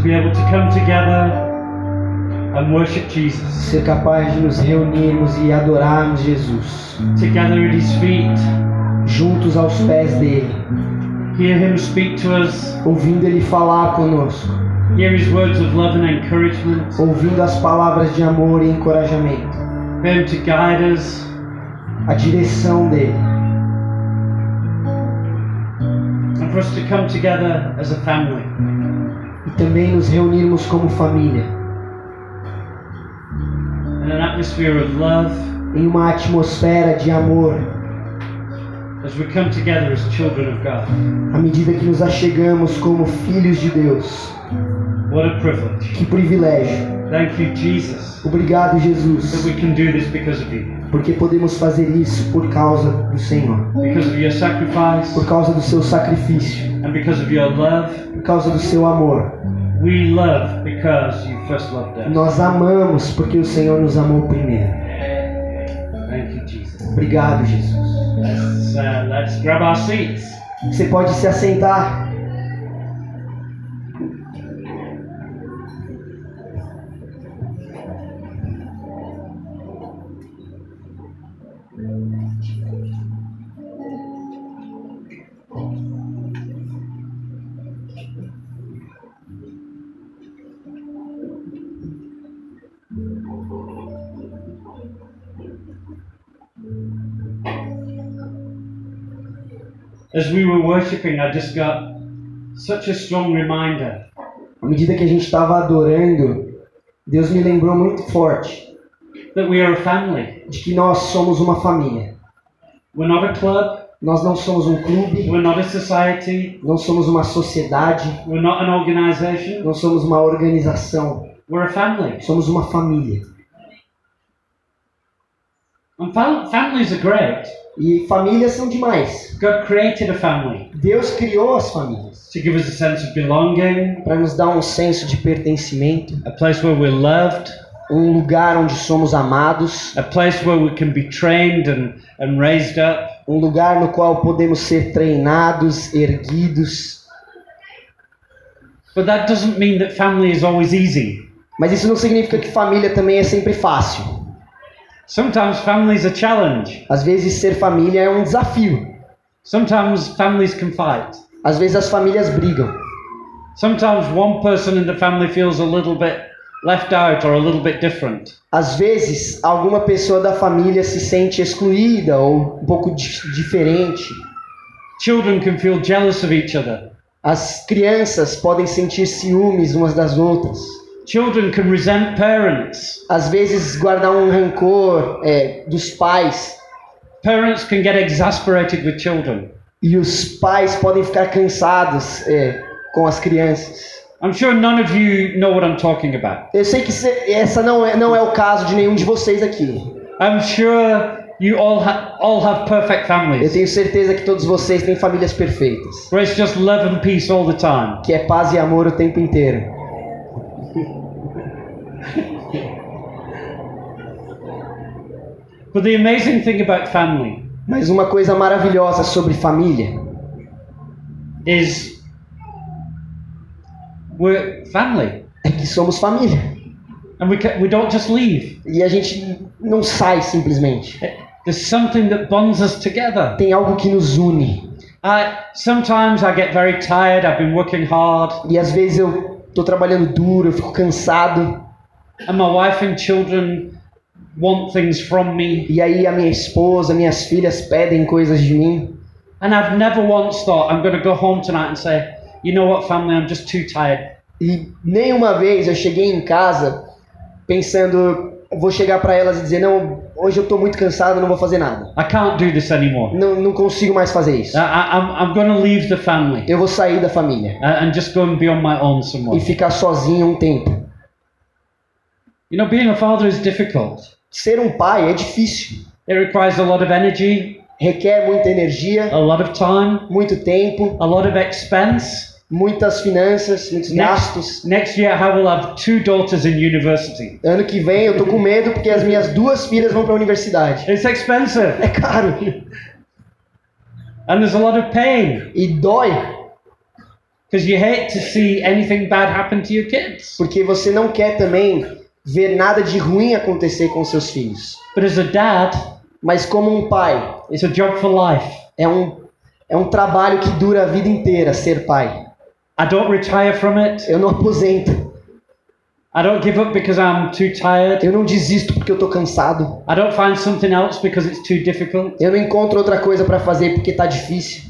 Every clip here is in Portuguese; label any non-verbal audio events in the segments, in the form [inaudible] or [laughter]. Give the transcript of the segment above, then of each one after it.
to be able to come together and worship Jesus. Ser capaz de nos reunirmos e adorarmos Jesus, Together at His feet, juntos aos pés dele, hear Him speak to us, ouvindo ele falar conosco, hear His words of love and encouragement, ouvindo as palavras de amor e encorajamento, for Him to guide us, a direção dele, and for us to come together as a family. Também nos reunirmos como família, in an atmosphere of love em uma atmosfera de amor, as we come together as children of God. à medida que nos achegamos como filhos de Deus. What a privilege. Que privilégio! Thank you, Jesus, Obrigado, that Jesus, we can do this because of you, porque podemos fazer isso por causa do Senhor, por causa do seu sacrifício, por causa do seu amor. Nós amamos porque o Senhor nos amou primeiro. Obrigado, Jesus. Uh. Você pode se assentar. As we were worshiping, I just got such a strong reminder À medida que a gente estava adorando, Deus me lembrou muito forte that we are a family. de que nós somos uma família. We're not a club, Nós não somos um clube, we're not a society, não somos uma sociedade, we're not an organization, não somos uma organização. we're a family. Somos uma família. And families are great. E famílias são demais. God created a family Deus criou as famílias to give us a sense of belonging, para nos dar um senso de pertencimento, a place where we're loved, um lugar onde somos amados, a place where we can be trained and, and raised up. um lugar no qual podemos ser treinados, erguidos. But that doesn't mean that family is always easy. Mas isso não significa que família também é sempre fácil. Sometimes family's a challenge. Às vezes ser família é um desafio. Sometimes families can fight. Às vezes as famílias brigam. Sometimes one person in the family feels a little bit left out or a little bit different. Às vezes alguma pessoa da família se sente excluída ou um pouco di- diferente. Children can feel jealous of each other. As crianças podem sentir ciúmes umas das outras. Children can resent parents. Às vezes guardar um rancor é, dos pais. Parents can get exasperated with children. E os pais podem ficar cansados é, com as crianças. I'm sure none of you know what I'm talking about. Eu sei que essa não é, não é o caso de nenhum de vocês aqui. I'm sure you all, ha- all have perfect Eu families tenho certeza que todos vocês têm famílias perfeitas. where it's just love and peace all the time. Que é paz e amor o tempo inteiro. [laughs] But the amazing thing about family Mas uma coisa maravilhosa sobre família is we're family. é que somos família. And we, ca we don't just leave. E a gente não sai simplesmente. There's something that bonds us together. Tem algo que nos une. I, sometimes I get very tired. I've been working hard. E às vezes eu tô trabalhando duro, eu fico cansado. And my wife and children want things from me. E aí a minha esposa, minhas filhas pedem coisas de mim. And I've never once thought I'm going to go home tonight and say, you know what, family, I'm just too tired. E nenhuma vez eu cheguei em casa pensando, vou chegar para elas e dizer, não, hoje eu tô muito cansado, não vou fazer nada. I can't do this anymore. Não, não consigo mais fazer isso. I, I'm, I'm leave the family Eu vou sair da família and just go and be on my own e ficar sozinho um tempo. You know, being a father is difficult. Ser um pai é difícil. It requires a lot of energy, Requer muita energia, a lot of time, muito tempo, a lot of expense. muitas finanças, muitos gastos. Next, next year, I will have two daughters in university. Ano que vem eu tô com medo porque as minhas duas filhas vão para a universidade. It's expensive É caro and there's a lot of pain. e dói. Because you hate to see anything bad happen to your kids. Porque você não quer também ver nada de ruim acontecer com seus filhos. But as a dad, Mas como um pai, it's a job for life. é um, é um trabalho que dura a vida inteira ser pai. I don't retire from it. Eu não aposento. I don't give up because I'm too tired. Eu não desisto porque eu tô cansado. I don't find something else because it's too difficult. Eu não encontro outra coisa para fazer porque tá difícil.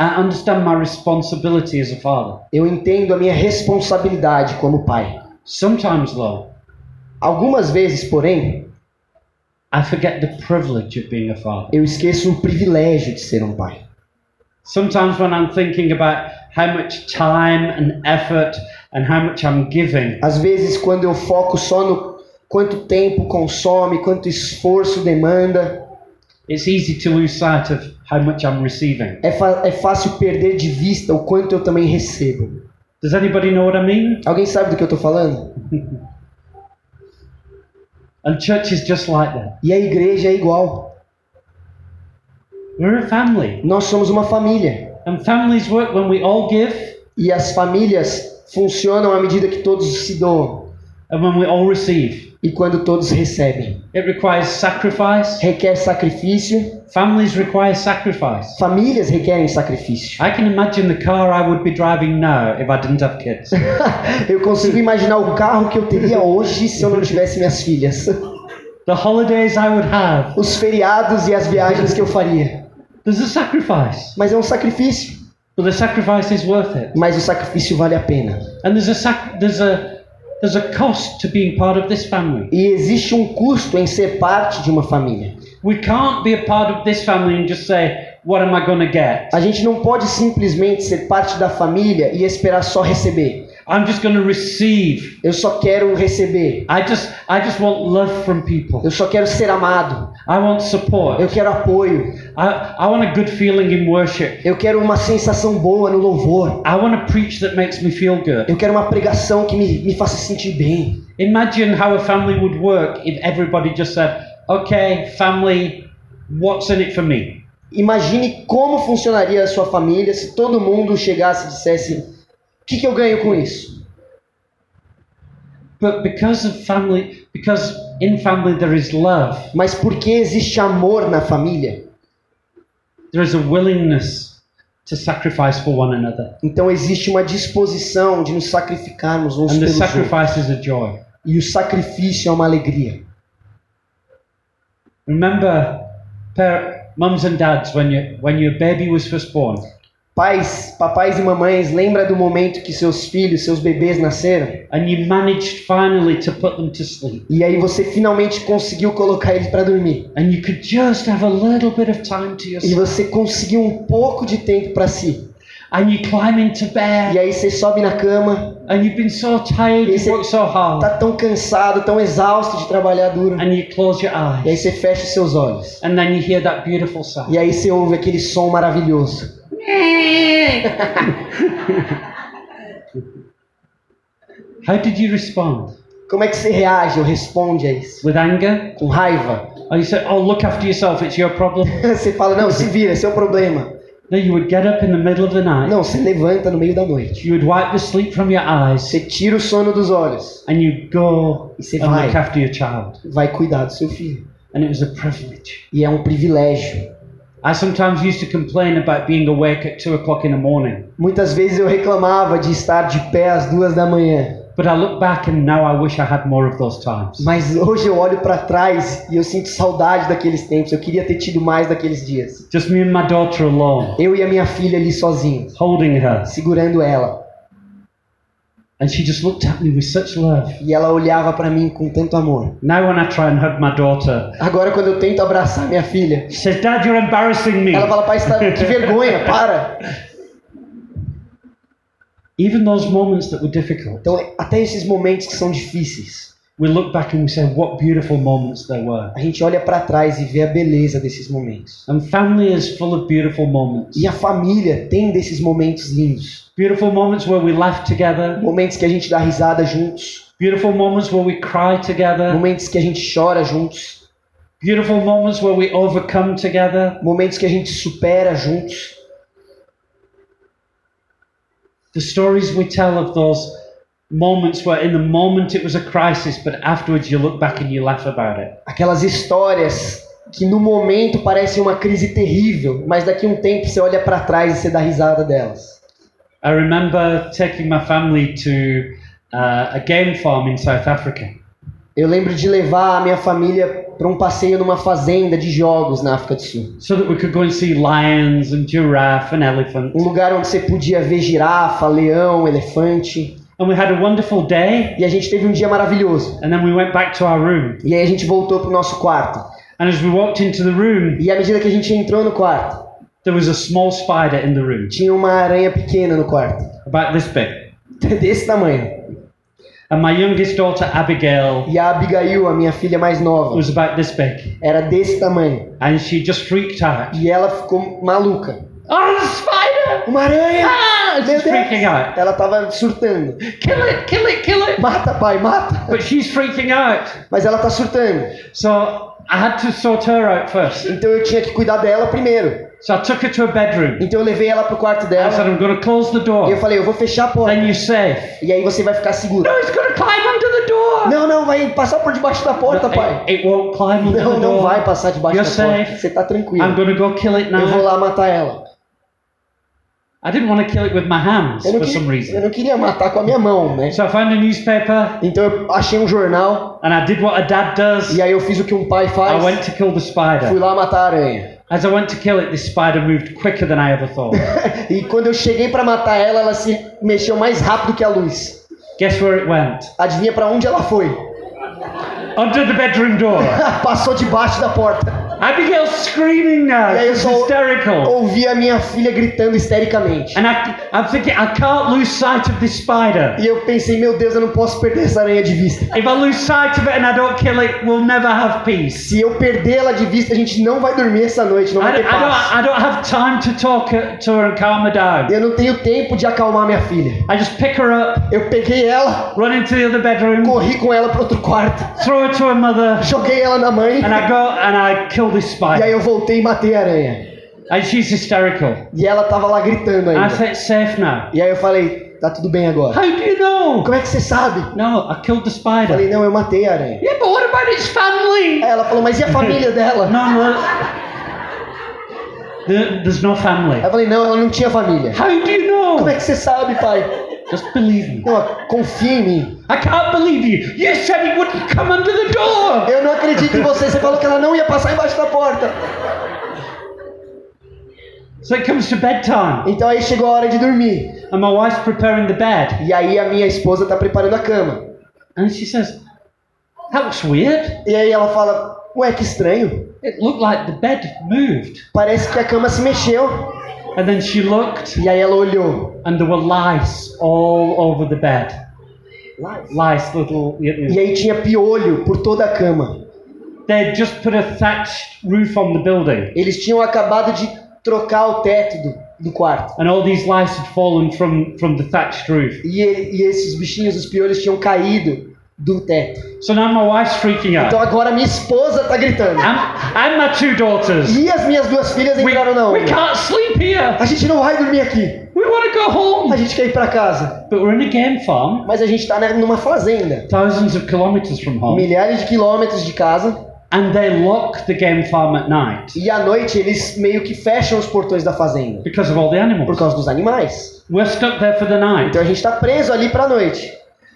I understand my responsibility as a father. Eu entendo a minha responsabilidade como pai. Sometimes, though, Algumas vezes, porém, I forget the privilege of being a father. eu esqueço o privilégio de ser um pai. Sometimes, when I'm thinking about how much time and effort and how much I'm giving, Às vezes, quando eu foco só no quanto tempo consome, quanto esforço demanda, it's easy to lose sight of how much I'm receiving. é, fa- é fácil perder de vista o quanto eu também recebo. Does anybody know what I mean? Alguém sabe do que eu tô falando? [laughs] And church is just like that. E a igreja é igual. We're a family. Nós somos uma família. And families work when we all give E as famílias funcionam à medida que todos se doam and when we all receive. E quando todos recebem. It requires sacrifice. Requer sacrifício. Families require sacrifice. Famílias requerem sacrifício. I can imagine the car I would be driving now if I didn't have kids. [laughs] Eu consigo imaginar o carro que eu teria hoje se eu não tivesse minhas filhas. the holidays I would have. Os feriados e as viagens que eu faria. There's a sacrifice, Mas é um sacrifício. but the sacrifice is worth it. Mas o sacrifício vale a pena. And there's a sac- there's a there's a cost to being part of this family. E existe um custo em ser parte de uma família. We can't be a part of this family and just say, "What am I going to get?" A gente não pode simplesmente ser parte da família e esperar só receber. I'm just going to receive. Eu só quero receber. I just I just want love from people. Eu só quero ser amado. I want support. Eu quero apoio. I, I want a good feeling in worship. Eu quero uma sensação boa no louvor. I want to preach that makes me feel good. Eu quero uma pregação que me, me faça sentir bem. Imagine how a family would work if everybody just said, "Okay, family, what's in it for me?" Imagine como funcionaria a sua família se todo mundo chegasse e dissesse: que, que eu ganho com isso? But because of family, because in family there is love, Mas porque existe amor na família, there is a willingness to sacrifice for one another. então existe uma disposição de nos sacrificarmos uns And the pelos outros. sacrifice is a joy. E o sacrifício é uma alegria. Remember, mums and dads, when, you, when your baby was first born, Pais, papais e mamães, lembra do momento que seus filhos, seus bebês nasceram? and you managed finally to put them to sleep. E aí você finalmente conseguiu colocar eles para dormir. And you could just have a little bit of time to E yourself. você conseguiu um pouco de tempo para si. And you climb into E bed, aí você sobe na cama, and you've been so tired, Esse- you've worked so hard, tá tão cansado, tão exausto de trabalhar duro. and you close your E aí eyes, você fecha os seus olhos. and then you hear that beautiful sound. E aí você ouve aquele som maravilhoso. How did you respond? Como é que você reage ou responde a isso? With anger? Com raiva? Or you say, oh, look after yourself, it's your problem? [laughs] Você fala, não, se vira, é o problema. No, you would get up in the middle of the night, Não, você levanta no meio da noite. you would wipe the sleep from your eyes, Você tira o sono dos olhos. and you'd go E você and vai. look after your child. Vai cuidar do seu filho. And it was a privilege. E é um privilégio. I sometimes used to complain about being awake at two o'clock in the morning. Muitas vezes eu reclamava de estar de pé às duas da manhã. But I look back and now I wish I had more of those times. Mas hoje eu olho para trás e eu sinto saudade daqueles tempos. Eu queria ter tido mais daqueles dias. Just me and my daughter alone, Eu e a minha filha ali sozinhos, holding her. segurando ela. And she just looked at me with such love. E ela olhava para mim com tanto amor. Now when I try and hug my daughter, Agora quando eu tento abraçar minha filha, she says, Dad, you're embarrassing me. ela fala: "Pai, você tá... que vergonha, para". Even those moments that were difficult, Então, até esses momentos que são difíceis, we look back and we say, what beautiful moments there were. a gente olha para trás e vê a beleza desses momentos. And family is full of beautiful moments. E a família tem desses momentos lindos. Beautiful moments where we laugh together. Momentos que a gente dá risada juntos, Beautiful moments where we cry together. momentos que a gente chora juntos, Beautiful moments where we overcome together. momentos que a gente supera juntos. The stories we tell of those moments where in the moment it was a crisis, but afterwards you look back and you laugh about it. Aquelas histórias que no momento parecem uma crise terrível, mas daqui a um tempo você olha para trás e você dá risada delas. I remember taking my family to uh, a game farm in South Africa. Eu lembro de levar a minha família para um passeio numa fazenda de jogos na África do Sul. so that we could go and see lions and giraffe and elephant. Um lugar onde você podia ver girafa, leão, elefante. And we had a wonderful day, E a gente teve um dia maravilhoso. and then we went back to our room. E aí a gente voltou pro nosso quarto. And as we walked into the room, E à medida que a gente entrou no quarto, there was a small spider in the room, tinha uma aranha pequena no quarto. about this big. [laughs] Desse tamanho. And my youngest daughter, Abigail, E a Abigail, a minha filha mais nova, was about this big. era desse tamanho. And she just freaked out. E ela ficou maluca. Oh, spider! Uma aranha! Ah! Meu She's freaking Deus! out. Ela tava surtando. Kill it, kill it, kill it! Mata, pai, mata! But she's freaking out. Mas ela tá surtando. So I had to sort her out first. Então eu tinha que cuidar dela primeiro. So I took her to a bedroom. Então eu levei ela pro quarto I said, dela. I'm to close the E eu door. falei, eu vou fechar a porta. Then you're safe. E aí você vai ficar seguro. No, it's to climb under the door. Não, não, vai passar por debaixo da porta, pai. It, it won't climb under Não, the não door. vai passar debaixo You're da porta. safe. Você tá tranquilo. I'm to go kill it Eu vou now. lá matar ela. I didn't want to kill it with my hands Eu não, for some queria, eu reason. não queria matar com a minha mão, né? So I found a newspaper Então eu achei um jornal and I did what a dad does. e aí eu fiz o que um pai I faz. went to kill the Fui spider. lá matar a aranha. As I went to kill it, this spider moved quicker than I ever thought. [laughs] E quando eu cheguei pra matar ela, ela se mexeu mais rápido que a luz. Guess where it went? Adivinha pra onde ela foi? Under the bedroom door. [laughs] Passou debaixo da porta. Screaming now. E aí eu só hysterical. ouvi a minha filha gritando histericamente. And I, I'm thinking, I can't lose sight of this spider. E eu pensei, meu Deus, eu não posso perder essa aranha de vista. If I lose sight of it and I don't kill it, we'll never have peace. Se eu perder ela de vista, a gente não vai dormir essa noite, não I, vai ter I paz. don't, I don't have time to talk uh, to her and calm her down. Eu não tenho tempo de acalmar minha filha. I just pick her up, Eu peguei ela, run into the other bedroom, corri com ela pro outro quarto, throw her to her mother, joguei ela na mãe, and I go and I kill this e aí spider. eu voltei e matei a aranha. And she's hysterical. E ela tava lá gritando I ainda. say it's safe now. E aí eu falei, tá tudo bem agora. How do you know? Como é que você sabe? No, I killed the Eu falei, spider. não, eu matei a aranha. Yeah, but what about its family? Aí ela falou, mas e a família dela? [laughs] No, no. There- There's no family. Eu falei, não, ela não tinha família. How do you Como know? é que você sabe, pai? Just believe me. Não, confia em mim. I can't believe you. You said it wouldn't come under the door. Eu não acredito em você. Você falou que ela não ia passar embaixo da porta. So it comes to bedtime, Então aí chegou a hora de dormir. and my wife's preparing the bed, E aí a minha esposa tá preparando a cama. and she says, "That looks weird. E aí ela fala, ué, que estranho. It looked like the bed moved." Parece que a cama se mexeu. And then she looked, E aí ela olhou. and there were lice all over the bed. Lice, little. You E aí tinha piolho por toda a cama. they'd just put a thatched roof on the building, Eles tinham acabado de trocar o teto do, do quarto. and all these lice had fallen from from the thatched roof. E, e esses bichinhos, os piolhos, tinham caído do teto. So now my wife's freaking Então out. agora minha esposa tá gritando. And, and my two daughters. E as minhas duas filhas We, entraram na we onda. can't sleep here. A gente não vai dormir aqui. We want to go A home. gente quer ir pra casa. But we're in a game farm, Mas a gente tá né, numa fazenda. thousands of kilometers from home, Milhares de quilômetros de casa. and they lock the game farm at night E à noite eles meio que fecham os portões da fazenda. because of all the Por animals. causa dos animais. We're stuck there for the night. Então a gente tá preso ali pra noite.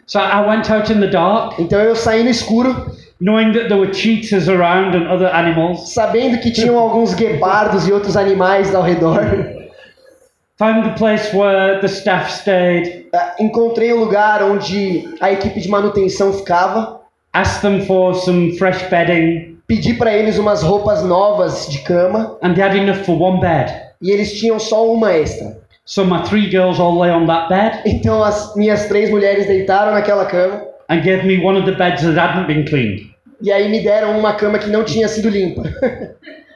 So I went out in the dark, Então eu saí no escuro, knowing that there were cheetahs around and other animals. sabendo que tinham alguns guepardos e outros animais ao redor. Found the place where the staff stayed. Ah, Encontrei o lugar onde a equipe de manutenção ficava. Asked them for some fresh bedding, Pedi pra eles umas roupas novas de cama. and they had enough for one bed. E eles tinham só uma extra. So my three girls all lay on that bed Então as minhas três mulheres deitaram naquela cama. and gave me one of the beds that hadn't been cleaned. E aí me deram uma cama que não tinha sido limpa.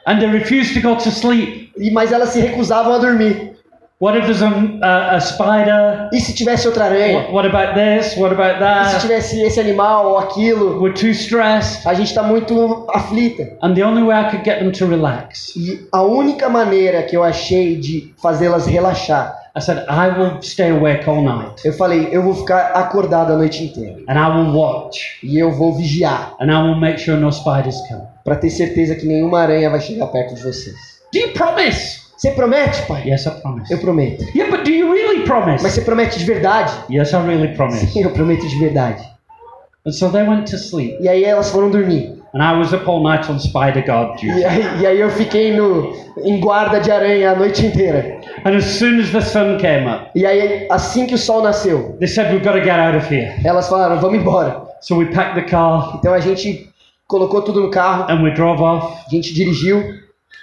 And they refused to go to sleep. E Mas elas se recusavam a dormir. What if there's a, a, a spider? E se tivesse outra aranha? What, what about this? What about E se that? tivesse esse animal ou aquilo? We're too stressed. A gente tá muito aflita. And the only way I could get them to relax E a única maneira que eu achei de fazê-las relaxar I said, I will stay awake all night Eu falei, eu vou ficar acordado a noite inteira. and I will watch E eu vou vigiar and I will make sure no spiders come. para ter certeza que nenhuma aranha vai chegar perto de vocês. Do you promise? Você promete, pai? Yes, I promise. Eu prometo. Yeah, but do you really Mas promise? você promete de verdade? Yes, I really promise. Sim, eu prometo de verdade. And so they went to sleep E aí elas foram dormir. and I was up all night on spider guard duty. E aí, e aí eu fiquei no, em guarda de aranha a noite inteira. And as soon as the sun came up, E aí, assim que o sol nasceu, they said, We've got to get out of here. elas falaram, vamos embora. So we packed the car Então a gente colocou tudo no carro, and we drove off, a gente dirigiu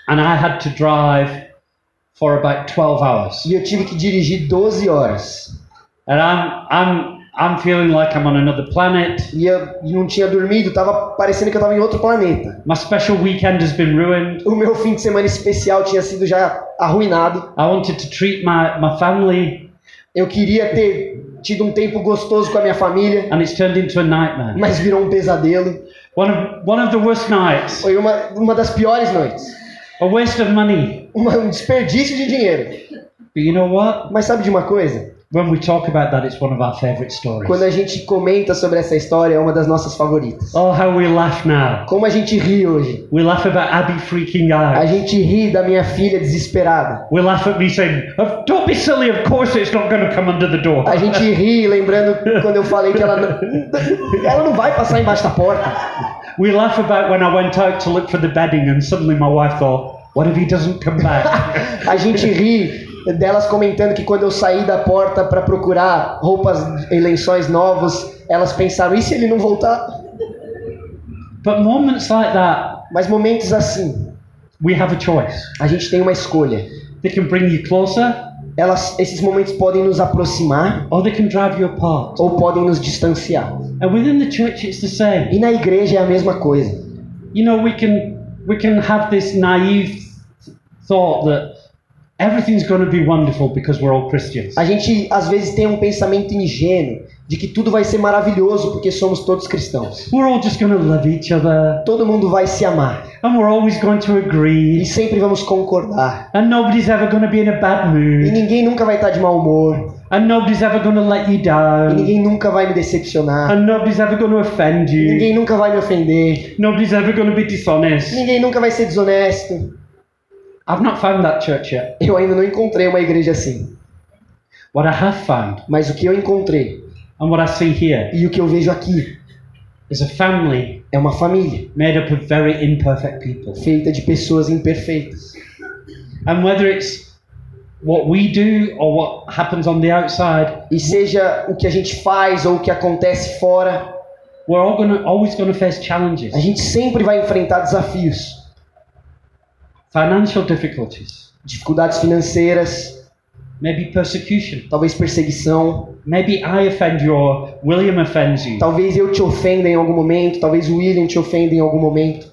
and I had to drive for about 12 hours. e eu tive que dirigir 12 horas. And I'm, I'm, I'm feeling like I'm on another planet. E eu não tinha dormido, tava parecendo que eu tava em outro planeta. My special weekend has been ruined. O meu fim de semana especial tinha sido já arruinado. I wanted to treat my, my family, Eu queria ter tido um tempo gostoso com a minha família, and it's turned into a nightmare. mas virou um pesadelo. One of, one of the worst nights, Foi uma, uma das piores noites. A waste of money. Um desperdício de dinheiro. But you know what? Mas sabe de uma coisa? When we talk about that, it's one of our favorite stories. Quando a gente comenta sobre essa história, é uma das nossas favoritas. Oh, how we laugh now. Como a gente ri hoje. We laugh about Abby freaking A out. gente ri da minha filha desesperada. We laugh at me saying, "Oh, Don't be silly, of course it's not going to come under the door. A gente ri lembrando quando eu falei que ela não, [laughs] ela não vai passar embaixo da porta. We laugh about when I went out to look for the bedding and suddenly my wife thought, What if he doesn't come back? [laughs] A gente ri delas comentando que quando eu saí da porta para procurar roupas e lençóis novos, elas pensaram, e se ele não voltar? but moments like that, Mas momentos assim, we have a choice. a gente tem uma escolha. They can bring you closer Elas, esses momentos podem nos aproximar or they can drive you apart. ou podem nos distanciar. And within the church, it's the same. E na igreja é a mesma coisa. You know, we can we can have this naive thought that everything's going to be wonderful because we're all Christians. A gente às vezes tem um pensamento ingênuo de que tudo vai ser maravilhoso porque somos todos cristãos. We're all just to love each other, Todo mundo vai se amar and we're always going to e agree, sempre vamos concordar. and nobody's ever to be in a bad E mood, ninguém nunca vai estar de mau humor. and nobody's ever to let you E down, ninguém nunca vai me decepcionar. and nobody's ever to offend you, Ninguém nunca vai me ofender. nobody's ever to be dishonest. Ninguém nunca vai ser desonesto. I've not found that church yet. Eu ainda não encontrei uma igreja assim. What I have found, Mas o que eu encontrei and what I see here, e o que eu vejo aqui is a family é uma família made up of very imperfect people. feita de pessoas imperfeitas. And whether it's what we do or what happens on the outside, E seja o que a gente faz ou o que acontece fora, we're all gonna always gonna face challenges, a gente sempre vai enfrentar desafios, financial difficulties, dificuldades financeiras, maybe persecution, talvez perseguição, maybe I offend you or William offends you, talvez eu te ofenda em algum momento, talvez o William te ofenda em algum momento,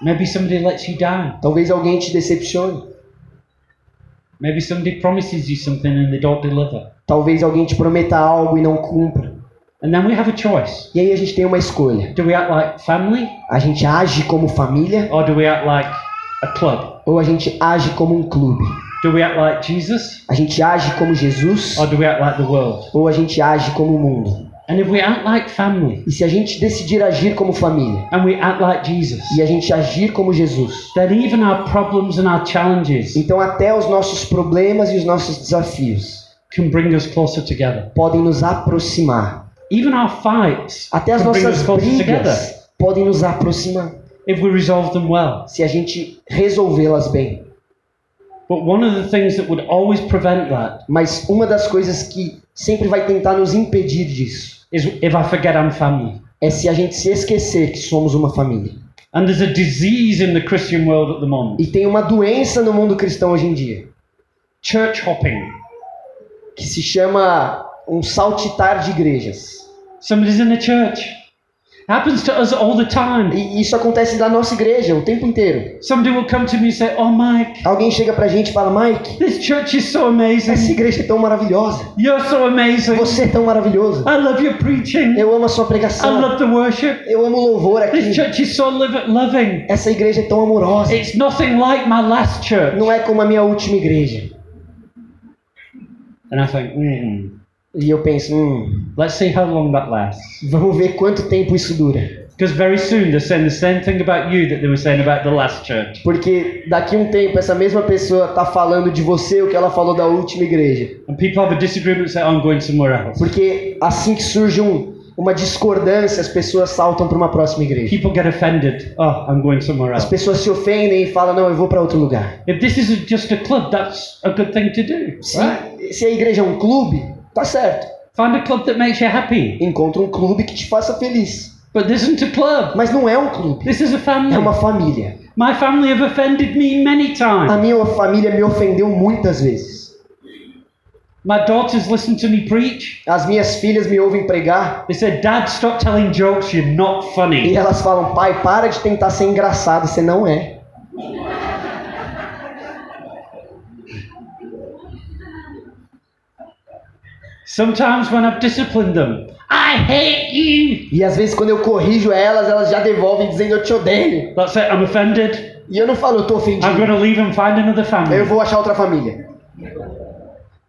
maybe somebody lets you down, talvez alguém te decepcione, maybe somebody promises you something and they don't deliver, talvez alguém te prometa algo e não cumpra. and then we have a choice: E aí a gente tem uma escolha. do we act like family A gente age como família or do we act like a club? ou a gente age como um clube? Do we act like Jesus A gente age como Jesus or do we act like the world? ou a gente age como o mundo? And if we act like family E se a gente decidir agir como família and we act like Jesus, e a gente agir como Jesus, then even our problems and our challenges então até os nossos problemas e os nossos desafios can bring us closer together. podem nos aproximar. Even our fights Até as nossas together brigas podem nos aproximar if we resolve them well. se a gente resolvê-las bem. Mas uma das coisas que sempre vai tentar nos impedir disso is if I forget I'm family. é se a gente se esquecer que somos uma família. And there's a disease in the Christian world at the moment E tem uma doença no mundo cristão hoje em dia church hopping. que se chama um saltitar de igrejas. Somebody's in a church happens to us all the time. E isso acontece na nossa igreja o tempo inteiro. Somebody will come to me and say, "Oh, Mike, Alguém chega pra gente e fala: Mike, this church is so essa amazing. igreja é tão maravilhosa. You're so amazing. Você é tão maravilhoso. I love your preaching. Eu amo a sua I pregação. love the worship. Eu amo o louvor This aqui. church is so loving. Essa igreja é tão amorosa. It's nothing like my last church." Não é como a minha última igreja. And I think, hmm, E eu penso, hum, let's see how long that lasts. vamos ver quanto tempo isso dura. Because very soon they're saying the same thing about you that they were saying about the last church. Porque daqui um tempo essa mesma pessoa tá falando de você o que ela falou da última igreja. And people have a disagreement and say, I'm going somewhere else. Porque assim que surge um, uma discordância, as pessoas saltam para uma próxima igreja. People get offended. Oh, I'm going somewhere As else. pessoas se ofendem e falam, não, eu vou para outro lugar. If this is just a club, that's a good thing to do. Se, Right? se a igreja é um clube, tá certo. Find a club that makes you happy. Encontra um clube que te faça feliz. But this isn't a club. Mas não é um clube, This is a family. é uma família. My family have offended me many A times. minha família me ofendeu muitas vezes. My daughters listen to me preach. As minhas filhas me ouvem pregar They said, Dad, stop telling jokes. You're not e funny. elas falam, pai, para de tentar ser engraçado, você não é. Sometimes when I've disciplined them, I hate you. E às vezes quando eu corrijo elas, elas já devolvem dizendo eu te odeio. That's it. I'm offended. E eu não falo, eu tô I'm ofendido. going to leave and find another Eu family. vou achar outra família.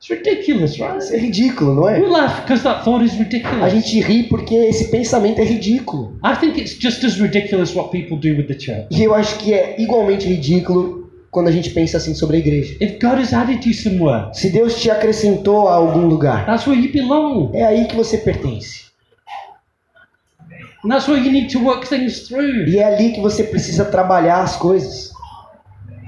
It's ridiculous, right? Isso é ridículo, não We é? laugh because that thought is A ridiculous. gente ri porque esse pensamento é ridículo. I think it's just as ridiculous what people do with the church. E eu acho que é igualmente ridículo quando a gente pensa assim sobre a igreja. Somewhere, Se Deus te acrescentou a algum lugar, é aí que você pertence. E é ali que você precisa trabalhar as coisas.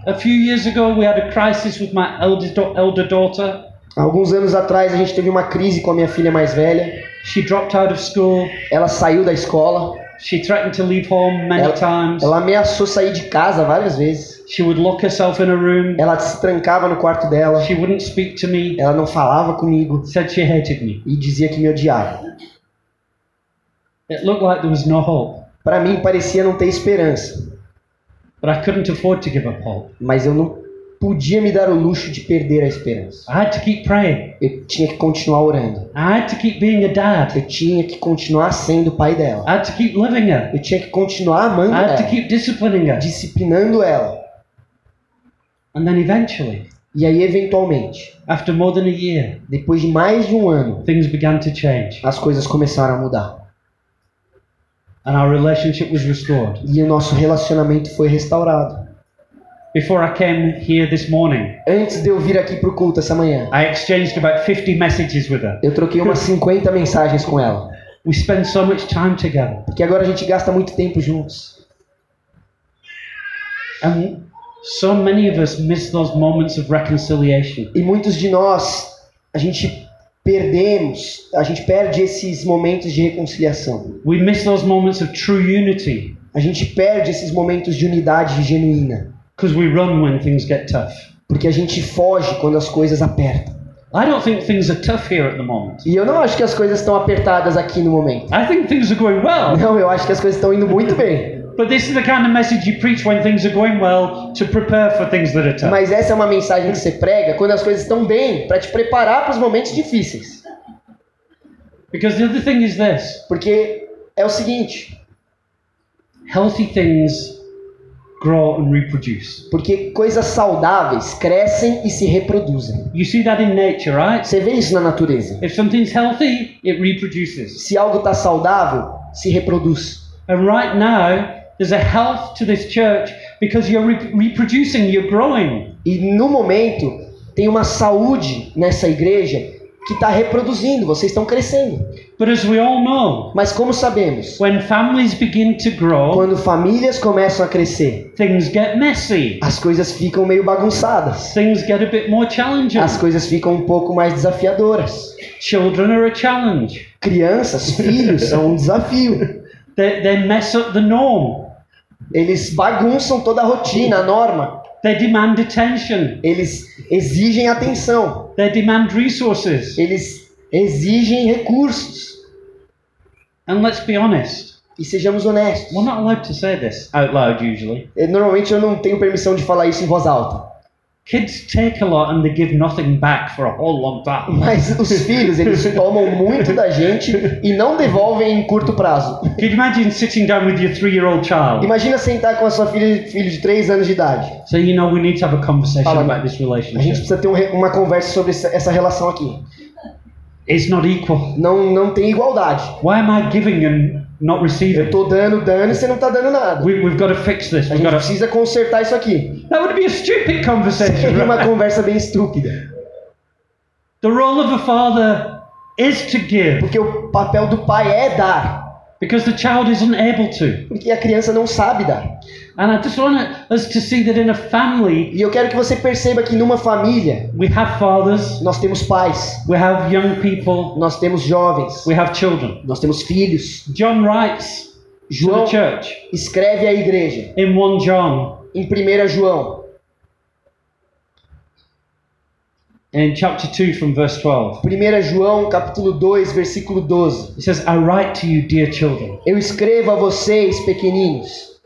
A few years ago, we had a crisis with my elder, da- elder daughter. Alguns anos atrás a gente teve uma crise com a minha filha mais velha. She dropped out of school. Ela saiu da escola. She threatened to leave home many Ela, times. ela ameaçou sair de casa várias vezes. She would lock herself in a room. Ela se trancava no quarto dela. She wouldn't speak to me. Ela não falava comigo Said she hated me. e dizia que me odiava. It looked like there was no hope, Para mim parecia não ter esperança, but I couldn't afford to give up hope. mas eu não podia me dar o luxo de perder a esperança. I had to keep praying. Eu tinha que continuar orando. I had to keep being a dad. Eu tinha que continuar sendo o pai dela. I had to keep loving her. Eu tinha que continuar amando I had to ela, keep disciplining her. disciplinando ela. And then eventually, E aí, eventualmente, after more than a year, depois de mais de um ano, things began to change. as coisas começaram a mudar. And our relationship was restored. E o nosso relacionamento foi restaurado. Before I came here this morning, Antes de eu vir aqui pro culto essa manhã, I exchanged about 50 messages with her. eu troquei umas 50 mensagens com ela. We spend so much time together. Porque agora a gente gasta muito tempo juntos. And so many of us miss those moments of reconciliation. E muitos de nós, a gente perdemos, a gente perde esses momentos de reconciliação. We miss those moments of true unity A gente perde esses momentos de unidade genuína. Because we run when things get tough. Porque a gente foge quando as coisas apertam. I don't think things are tough here at the moment. E eu não acho que as coisas estão apertadas aqui no momento. I think things are going well. Não, eu acho que as coisas estão indo muito bem. But this is the kind of message you preach when things are going well to prepare for things that are tough. Mas essa é uma mensagem que você prega quando as coisas estão bem, para te preparar para os momentos difíceis. Because the other thing is this Porque é o seguinte, healthy things grow and reproduce. porque coisas saudáveis crescem e se reproduzem. You see that in nature, right? Você vê isso na natureza. If something's healthy, it reproduces. Se algo está saudável, se reproduz. And right now, there's a health to this church because you're re- reproducing, you're growing. E no momento tem uma saúde nessa igreja que está reproduzindo, vocês estão crescendo. But as we all know, Mas como sabemos, grow, quando famílias começam a crescer, things get messy. as coisas ficam meio bagunçadas. As coisas ficam um pouco mais desafiadoras. Children are a challenge. Crianças, [laughs] filhos são um desafio. They, they mess up the norm. Eles bagunçam toda a rotina, a norma. They demand attention. Eles exigem atenção. They demand resources. Eles exigem recursos. And let's be honest, e sejamos honestos. We're not allowed to say this out loud usually. Eh, Normalmente eu não tenho permissão de falar isso em voz alta. Kids take a lot and they give nothing back for a whole long time. [laughs] Mas os filhos, eles tomam muito da gente e não devolvem em curto prazo. Can you imagine sitting down with your three-year-old child? Imagina sentar com a sua filha, filho de 3 anos de idade. So you know we need to have a conversation Fala. about this A gente relationship. precisa ter um uma conversa sobre essa, relação aqui. It's not equal. Não, não tem igualdade. Why am I giving and not Eu receiving? tô dando, dando e você não tá dando nada. We, we've got to fix this. A We've gente got to. precisa consertar isso aqui. That would be a stupid conversation. Seria uma conversa bem estúpida. The role of a father is to give Porque o papel do pai é dar. because the child isn't able to. Porque a criança não sabe dar. And I just want us to see that in a family, E eu quero que você perceba que numa família we have fathers, nós temos pais, we have young people, nós temos jovens, we have children. nós temos filhos. John writes to João the church escreve à igreja in 1 John em 1 João, in chapter 2 from verse 12. 1 João capítulo 2, versículo 12. He says, I write to you, dear children. Eu escrevo a vocês, pequeninos.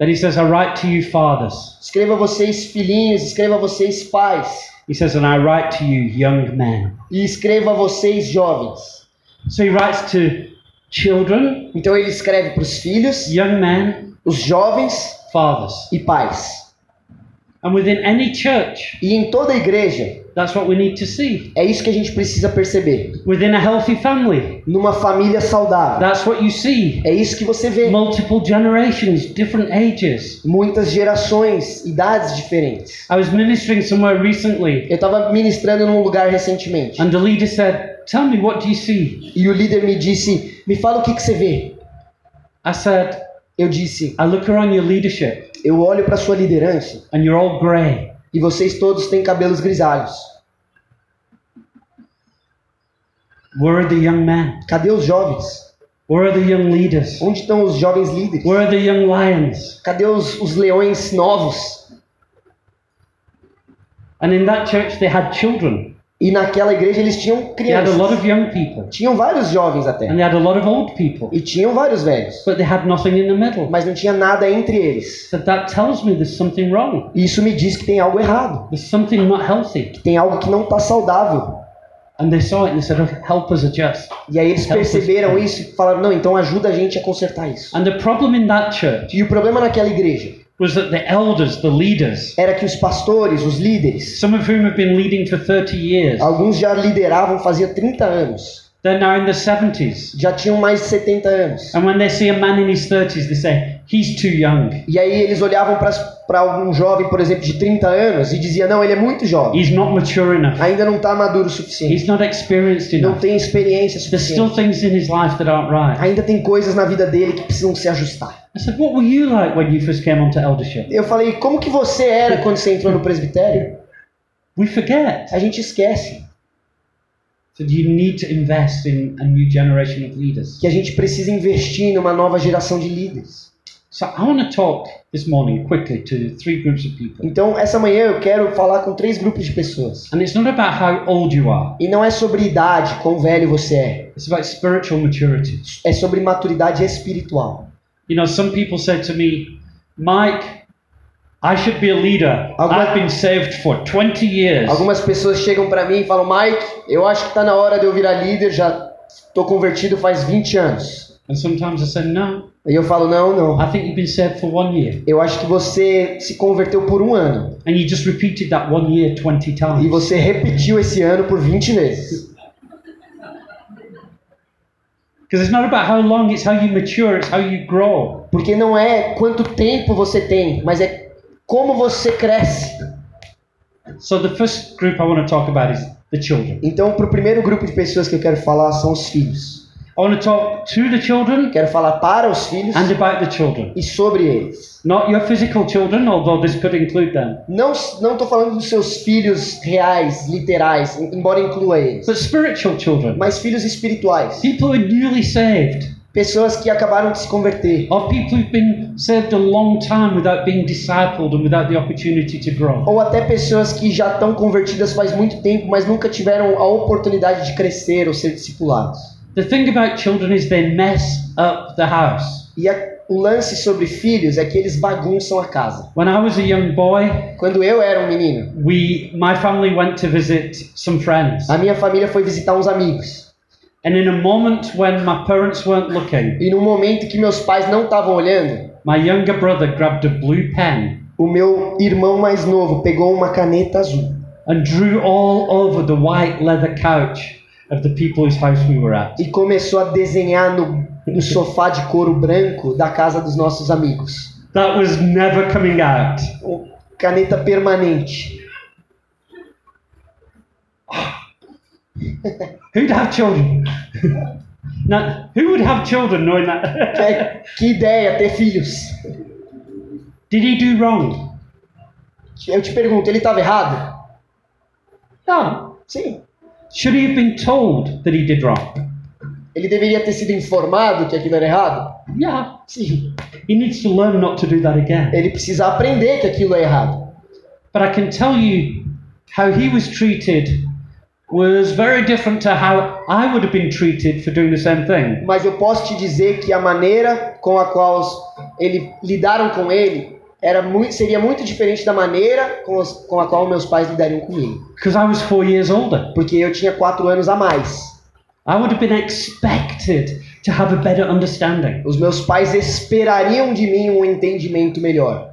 Then he says, I write to you, fathers. Escreva a vocês, filhinhos. Escreva a vocês, pais. He says, and I write to you, young men. E escreva a vocês, jovens. So he writes to children, Então ele escreve para os filhos, young men, os jovens fathers. e pais. And within any church, E em toda a igreja, that's what we need to see. é isso que a gente precisa perceber. Within a healthy family, Numa família saudável, that's what you see. é isso que você vê. Multiple generations, different ages. Muitas gerações, idades diferentes. I was ministering somewhere recently, Eu estava ministrando num lugar recentemente and the leader said, Tell me, what do you see? e o líder me disse: Me fala o que, que você vê. I said, Eu disse: I look around your leadership, Eu olho para sua liderança and you're all grey. e vocês todos têm cabelos grisalhos. Where are the young men? Cadê os jovens? Where are the young leaders? Onde estão os jovens líderes? Where are the young lions? Cadê os, os leões novos? And in that church, they had children. E naquela igreja eles tinham They had a lot crianças. of young people, Tinham vários jovens até. and they had a lot of old people, E tinham vários velhos. but they had nothing in the middle. Mas não tinha nada entre eles. So that tells me there's something wrong. Isso me diz que tem algo errado. There's something not healthy. Tem algo que não está saudável. And they saw it and they said, "Okay, help us adjust. E aí eles perceberam isso e falaram: não, então ajuda a gente a consertar isso. And the problem in that church E o problema naquela igreja was that the elders, the leaders, era que os pastores, os líderes, some of whom have been leading for 30 years, alguns já lideravam fazia 30 anos, they're now in their 70s. já tinham mais de 70 anos. And when they see a man in his 30s, they say, he's too young. E aí eles olhavam para um jovem, por exemplo, de 30 anos e diziam: não, ele é muito jovem, He's not mature enough. ainda não está maduro o suficiente, He's not experienced não enough. tem experiência There's still suficiente, things in his life that aren't right. ainda tem coisas na vida dele que precisam se ajustar. I said, What were you like when you first came onto eldership? Eu falei: como que você era quando você entrou no presbitério? We forget A gente esquece que a gente precisa investir numa nova geração de líderes. So I want to talk this morning quickly to three groups of people. Então, essa manhã eu quero falar com três grupos de pessoas. And it's not about how old you are, E não é sobre idade, quão velho você é. it's about spiritual maturity. É sobre maturidade espiritual. You know, some people said to me, Mike, I should be a leader. Alguma- I've been saved for 20 years. Algumas pessoas chegam pra mim e falam: Mike, eu acho que tá na hora de eu virar líder, já tô convertido faz 20 anos. And sometimes I said, No, Aí eu falo: Não, não. I think you've been saved for one year. Eu acho que você se converteu por um ano. And you just repeated that one year 20 E times. você repetiu esse ano por 20 vezes. Because it's not about how long, it's how you mature, it's how you grow. Porque não é quanto tempo você tem, mas é como você cresce. So the first group I want to talk about is the children. Então, pro primeiro grupo de pessoas que eu quero falar são os filhos. I want to talk to the children Quero falar para os filhos and about the children. e sobre eles. Not your physical children, although this could include them, Não não tô falando dos seus filhos reais, literais, embora inclua eles, but spiritual children. mas filhos espirituais, People who are newly saved, pessoas que acabaram de se converter, or people who've been saved a long time without being discipled and without the opportunity to grow. ou até pessoas que já estão convertidas faz muito tempo, mas nunca tiveram a oportunidade de crescer ou ser discipulados. The thing about children is they mess up the house. E a- o lance sobre filhos é que eles bagunçam a casa. When I was a young boy, Quando eu era um menino, we my family went to visit some friends. a minha família foi visitar uns amigos. And in a moment when my parents weren't looking, E no momento que meus pais não estavam olhando, my younger brother grabbed a blue pen o meu irmão mais novo pegou uma caneta azul and drew all over the white leather couch of the people whose house we were at. e começou a desenhar no, no sofá de couro branco da casa dos nossos amigos. That was never coming out. Caneta permanente. Who'd have children? now, who would have children knowing that? Que, que ideia ter filhos. Did he do wrong? Eu te pergunto, ele estava errado? No. Sim. Should he have been told that he did wrong? Ele deveria ter sido informado que aquilo era errado? Yeah. Sim. He needs to learn not to do that again. Ele precisa aprender que aquilo é errado. But I can tell you how he was treated was very different to how I would have been treated for doing the same thing. Mas eu posso te dizer que a maneira com a qual ele lidaram com ele era muito, seria muito diferente da maneira com, os- com a qual meus pais lidariam comigo. Because I was four years older. Porque eu tinha quatro anos a mais. I would have been expected to have a better understanding. Os meus pais esperariam de mim um entendimento melhor.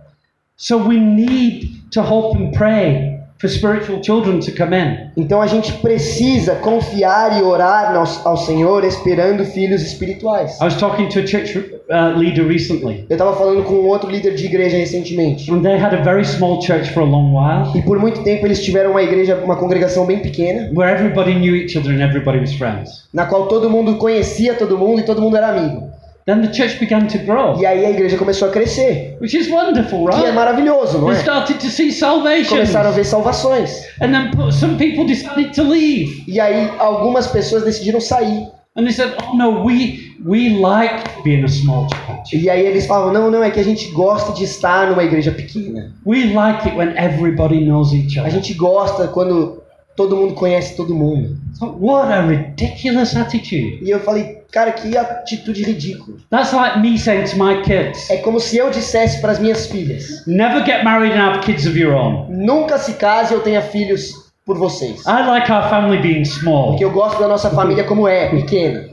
So we need to hope and pray for spiritual children to come in. Então a gente precisa confiar e orar ao, ao Senhor esperando filhos espirituais. I was talking to a church uh, leader recently, Eu estava falando com um outro líder de igreja recentemente. and they had a very small church for a long while E por muito tempo eles tiveram uma igreja, uma congregação bem pequena, where everybody knew each other and everybody was friends. na qual todo mundo conhecia todo mundo e todo mundo era amigo. Then the church began to grow, E aí a igreja começou a crescer, which is wonderful, que é right? maravilhoso, não They é? started to see salvation. Começaram a ver salvações. And then some people decided to leave. E aí algumas pessoas decidiram sair. And they said, oh no, we, we like being a small church. E aí eles falavam: não, não, é que a gente gosta de estar numa igreja pequena. We like it when everybody knows each A other. gente gosta quando todo mundo conhece todo mundo. So what a ridiculous attitude. E eu falei: cara, que atitude ridícula. That's like me saying to my kids, É como se eu dissesse para as minhas filhas: never get married and have kids of your own. nunca se case ou tenha filhos por vocês. I like our family being small. Porque eu gosto da nossa família como é, pequena.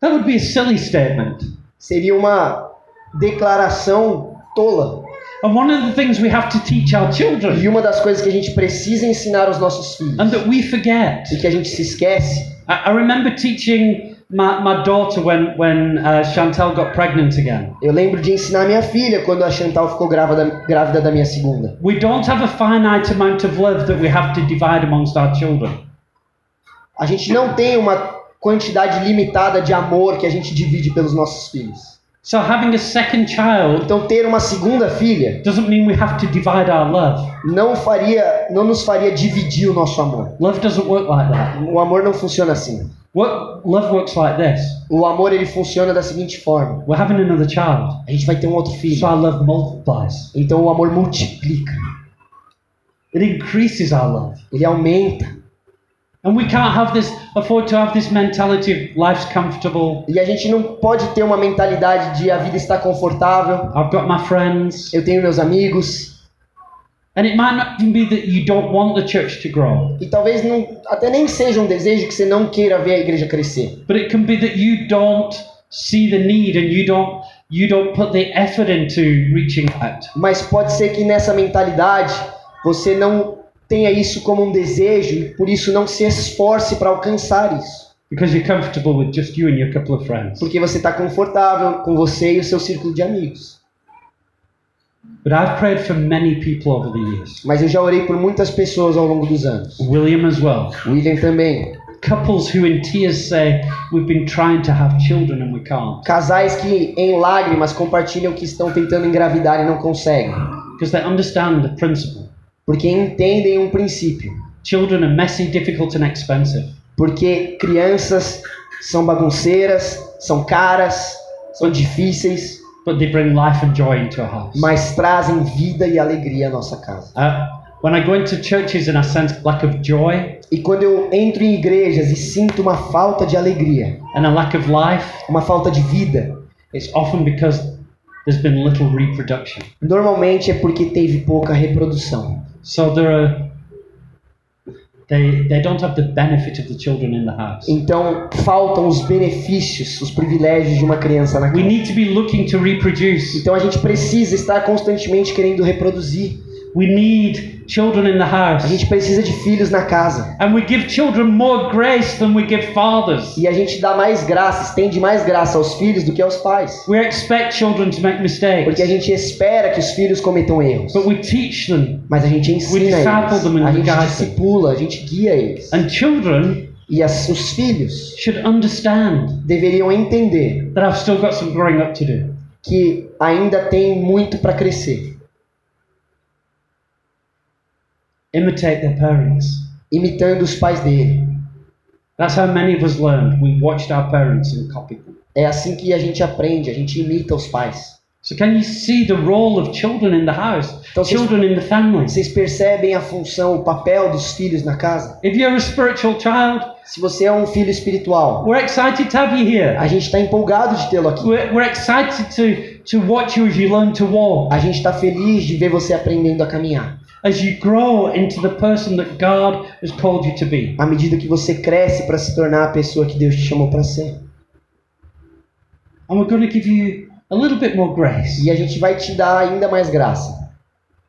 That would be a silly statement. Seria uma declaração tola. And one of the things we have to teach our children E uma das coisas que a gente precisa ensinar aos nossos filhos and that we forget. e que a gente se esquece. I, I remember teaching my, my daughter when, when uh, Chantal got pregnant again. Eu lembro de ensinar minha filha quando a Chantal ficou grávida, grávida da minha segunda. We don't have a finite amount of love that we have to divide amongst our children. A gente não tem uma quantidade limitada de amor que a gente divide pelos nossos filhos. So having a second child Então ter uma segunda filha doesn't mean we have to divide our love. não faria, não nos faria dividir o nosso amor. Love doesn't work like that. O amor não funciona assim. What, love works like this. O amor ele funciona da seguinte forma: We're having another child, a gente vai ter um outro so filho, our love multiplies. então o amor multiplica, It increases our love. ele aumenta. And we can't have this afford to have this mentality of life's comfortable. E a gente não pode ter uma mentalidade de a vida está confortável, I've got my friends. eu tenho meus amigos, And it might not even be that you don't want the church to grow, e talvez não, até nem seja um desejo que você não queira ver a igreja crescer. but it can be that you don't see the need and you don't you don't put the effort into reaching out. Mas pode ser que nessa mentalidade você não tenha isso como um desejo e por isso não se esforce para alcançar isso. Because you're comfortable with just you and your couple of friends. Porque você está confortável com você e o seu círculo de amigos. But I've prayed for many people over the years. Mas eu já orei por muitas pessoas ao longo dos anos. William as well. William também. Couples who in tears say, We've been trying to have children and we can't. Casais que em lágrimas compartilham que estão tentando engravidar e não conseguem. Because they understand the principle. Porque entendem um princípio. Children are messy, difficult, and expensive. Porque crianças são bagunceiras, são caras, são difíceis, but they bring life and joy into a house. mas trazem vida e alegria à nossa casa. Uh, When I go into churches and I sense lack of joy E quando eu entro em igrejas e sinto uma falta de alegria, and a lack of life, uma falta de vida, it's often because there's been little reproduction. normalmente é porque teve pouca reprodução. So there are they they don't have the benefit of the children in the house. Então faltam os benefícios, os privilégios de uma criança na We casa. need to be looking to reproduce. Então a gente precisa estar constantemente querendo reproduzir. We need children in the A house. gente precisa de filhos na casa. And we give children more grace than we give fathers. E a gente dá mais graça, estende mais graça aos filhos do que aos pais. We expect children to make mistakes, Porque a gente espera que os filhos cometam erros. but we teach them. Mas a gente ensina them and eles. A gente guide them. discipula, a gente guia eles. And children E as, os filhos should understand deveriam entender that I've still got some growing up to do. que ainda tem muito para crescer. Imitate their parents. Imitando os pais dele. That's how many of us learned. We watched our parents and copied them. É assim que a gente aprende, a gente imita os pais. So can you see the role of children in the house? Então, vocês- children in the family. Vocês percebem a função, o papel dos filhos na casa? If you're a spiritual child, Se você é um filho espiritual, we're excited to have you here. a gente está empolgado de tê-lo aqui. We're, we're excited to, to watch you as you learn to walk, A gente está feliz de ver você aprendendo a caminhar. As you grow into the person that God has called you to be. À medida que você cresce para se tornar a pessoa que Deus te chamou para ser. And we're going to give you a little bit more grace. E a gente vai te dar ainda mais graça.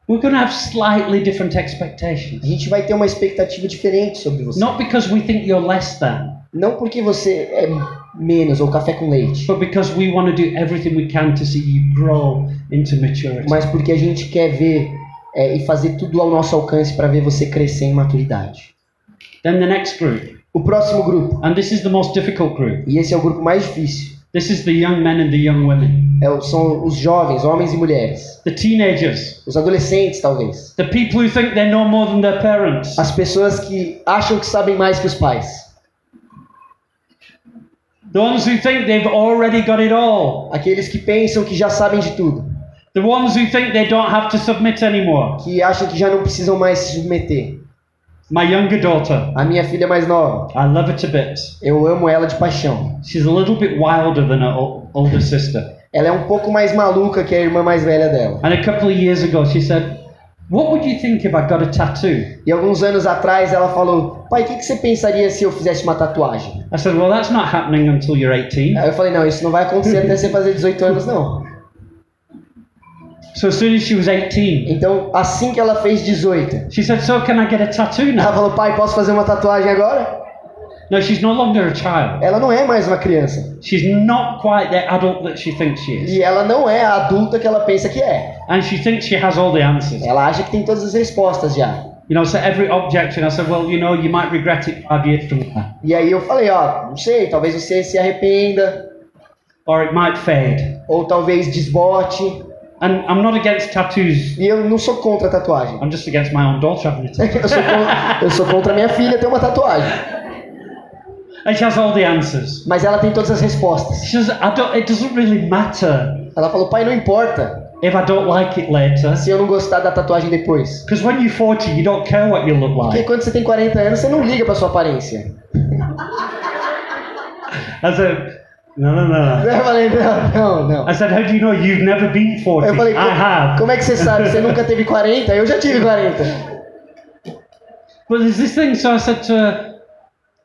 We're going to have slightly different expectations. A gente vai ter uma expectativa diferente sobre você. Not because we think you're less than, Não porque você é menos ou café com leite, but because we want to do everything we can to see you grow into maturity. mas porque a gente quer ver é, e fazer tudo ao nosso alcance para ver você crescer em maturidade. Then the next group, O próximo grupo, and this is the most difficult group. e esse é o grupo mais difícil, This is the young men and the young women, é são os jovens, homens e mulheres, the teenagers, os adolescentes talvez, the people who think they know more than their parents, as pessoas que acham que sabem mais que os pais, the ones who think they've already got it all, aqueles que pensam que já sabem de tudo, the ones who think they don't have to submit anymore. que acham que já não precisam mais se submeter. My younger daughter, A minha filha mais nova, I love her to bits. eu amo ela de paixão. She's a little bit wilder than her older sister. Ela é um pouco mais maluca que a irmã mais velha dela. And a couple of years ago, she said, What would you think if I got a tattoo? E alguns anos atrás ela falou: Pai, o que, que você pensaria se eu fizesse uma tatuagem? I said, Well, that's not happening until you're 18. Aí eu falei: Não, isso não vai acontecer até você fazer 18 anos, não. So as soon as she was 18, Então, assim que ela fez 18, she said, So can I get a tattoo ela now? falou: Pai, posso fazer uma tatuagem agora? No, she's no longer a child. Ela não é mais uma criança. She's not quite the adult that she thinks she is. E ela não é a adulta que ela pensa que é. And she thinks she has all the answers. Ela acha que tem todas as respostas já. You know, so every objection, I said, Well, you know, you might regret it five years from now. E aí eu falei: Ó, não sei, talvez você se arrependa, Or it might fade. ou talvez desbote. And I'm not against tattoos. E eu não sou contra a tatuagem. I'm just against my own daughter having a [laughs] tattoo. Eu sou, contra, eu sou contra a minha filha ter uma tatuagem. And she has all the answers. Mas ela tem todas as respostas. She says, I don't, it doesn't really matter Ela falou, pai, não importa if I don't like it later. se eu não gostar da tatuagem depois. Because when you're 40, you don't care what you look Porque like. quando você tem 40 anos, você não liga pra sua aparência. I said, no, no, no. Eu falei, não, não, não. I said, how do you know you've never been 40? Eu falei, I have. como é que você sabe? Você nunca teve 40? Eu já tive 40. But there's this thing, so I said to her,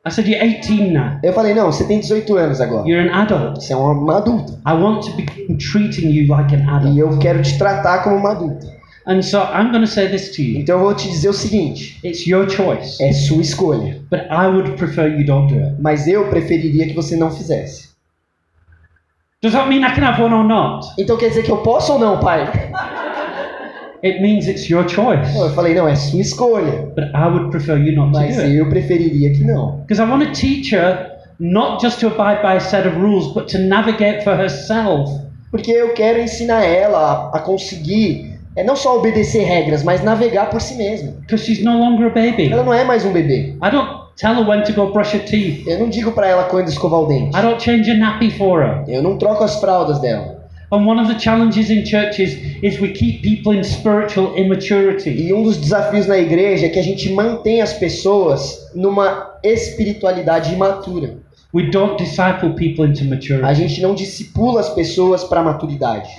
I said, you're 18 now. Eu falei, não, você tem 18 anos agora. You're an adult. Você é uma, adulta. I want to begin treating you like an E adult. eu quero te tratar como uma adulta. And so I'm going to say this to you. Então eu vou te dizer o seguinte: It's your choice. é sua escolha. But I would prefer you don't do it. Mas eu preferiria que você não fizesse. Does that mean I can have one or not? Então quer dizer que eu posso ou não, pai? It means it's your choice. Eu falei, não, é sua escolha. But I would prefer you not to Mas do it. eu preferiria que não. Because I want to teach her not just to abide by a set of rules, but to navigate for herself. Porque eu quero ensinar ela a, a conseguir, é não só obedecer regras, mas navegar por si mesma. Because she's no longer a baby. Ela não é mais um bebê. I don't tell her when to go brush her teeth. Eu não digo pra ela quando escovar o dente. I don't change a nappy for her. Eu não troco as fraldas dela. And one of the challenges in churches is we keep people in spiritual immaturity. E um dos desafios na igreja é que a gente mantém as pessoas numa espiritualidade imatura. We don't disciple people into A maturity. gente não discipula as pessoas para a maturidade.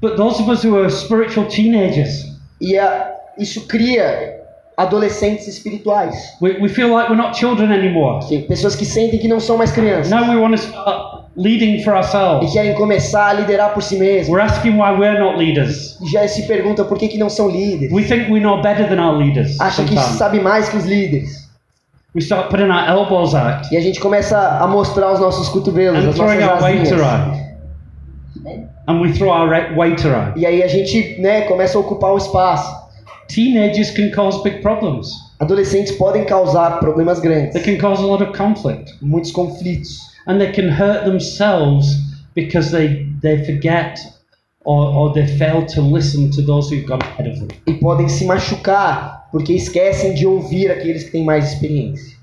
But those of us who are spiritual teenagers, E a- isso cria adolescentes espirituais. we, we feel like we're not children anymore. Que- Pessoas que sentem que não são mais crianças. Now we want to start leading for E ourselves. querem começar a liderar por si mesmos. We're asking why we're not leaders. E já se perguntam por que, que não são líderes. We think we know better than our leaders. Acham que sabe mais que os líderes. We start putting our elbows out E a gente começa a mostrar os nossos cotovelos, and as nossas asinhas. And we throw our weight around. E aí a gente né, começa a ocupar o espaço. Teenagers can cause big problems. Adolescentes podem causar problemas grandes, They can cause a lot of conflict. muitos conflitos. And they can hurt themselves because they, they forget or, or they fail to listen to those who've gone ahead of them. E podem se machucar porque esquecem de ouvir aqueles que têm mais experiência.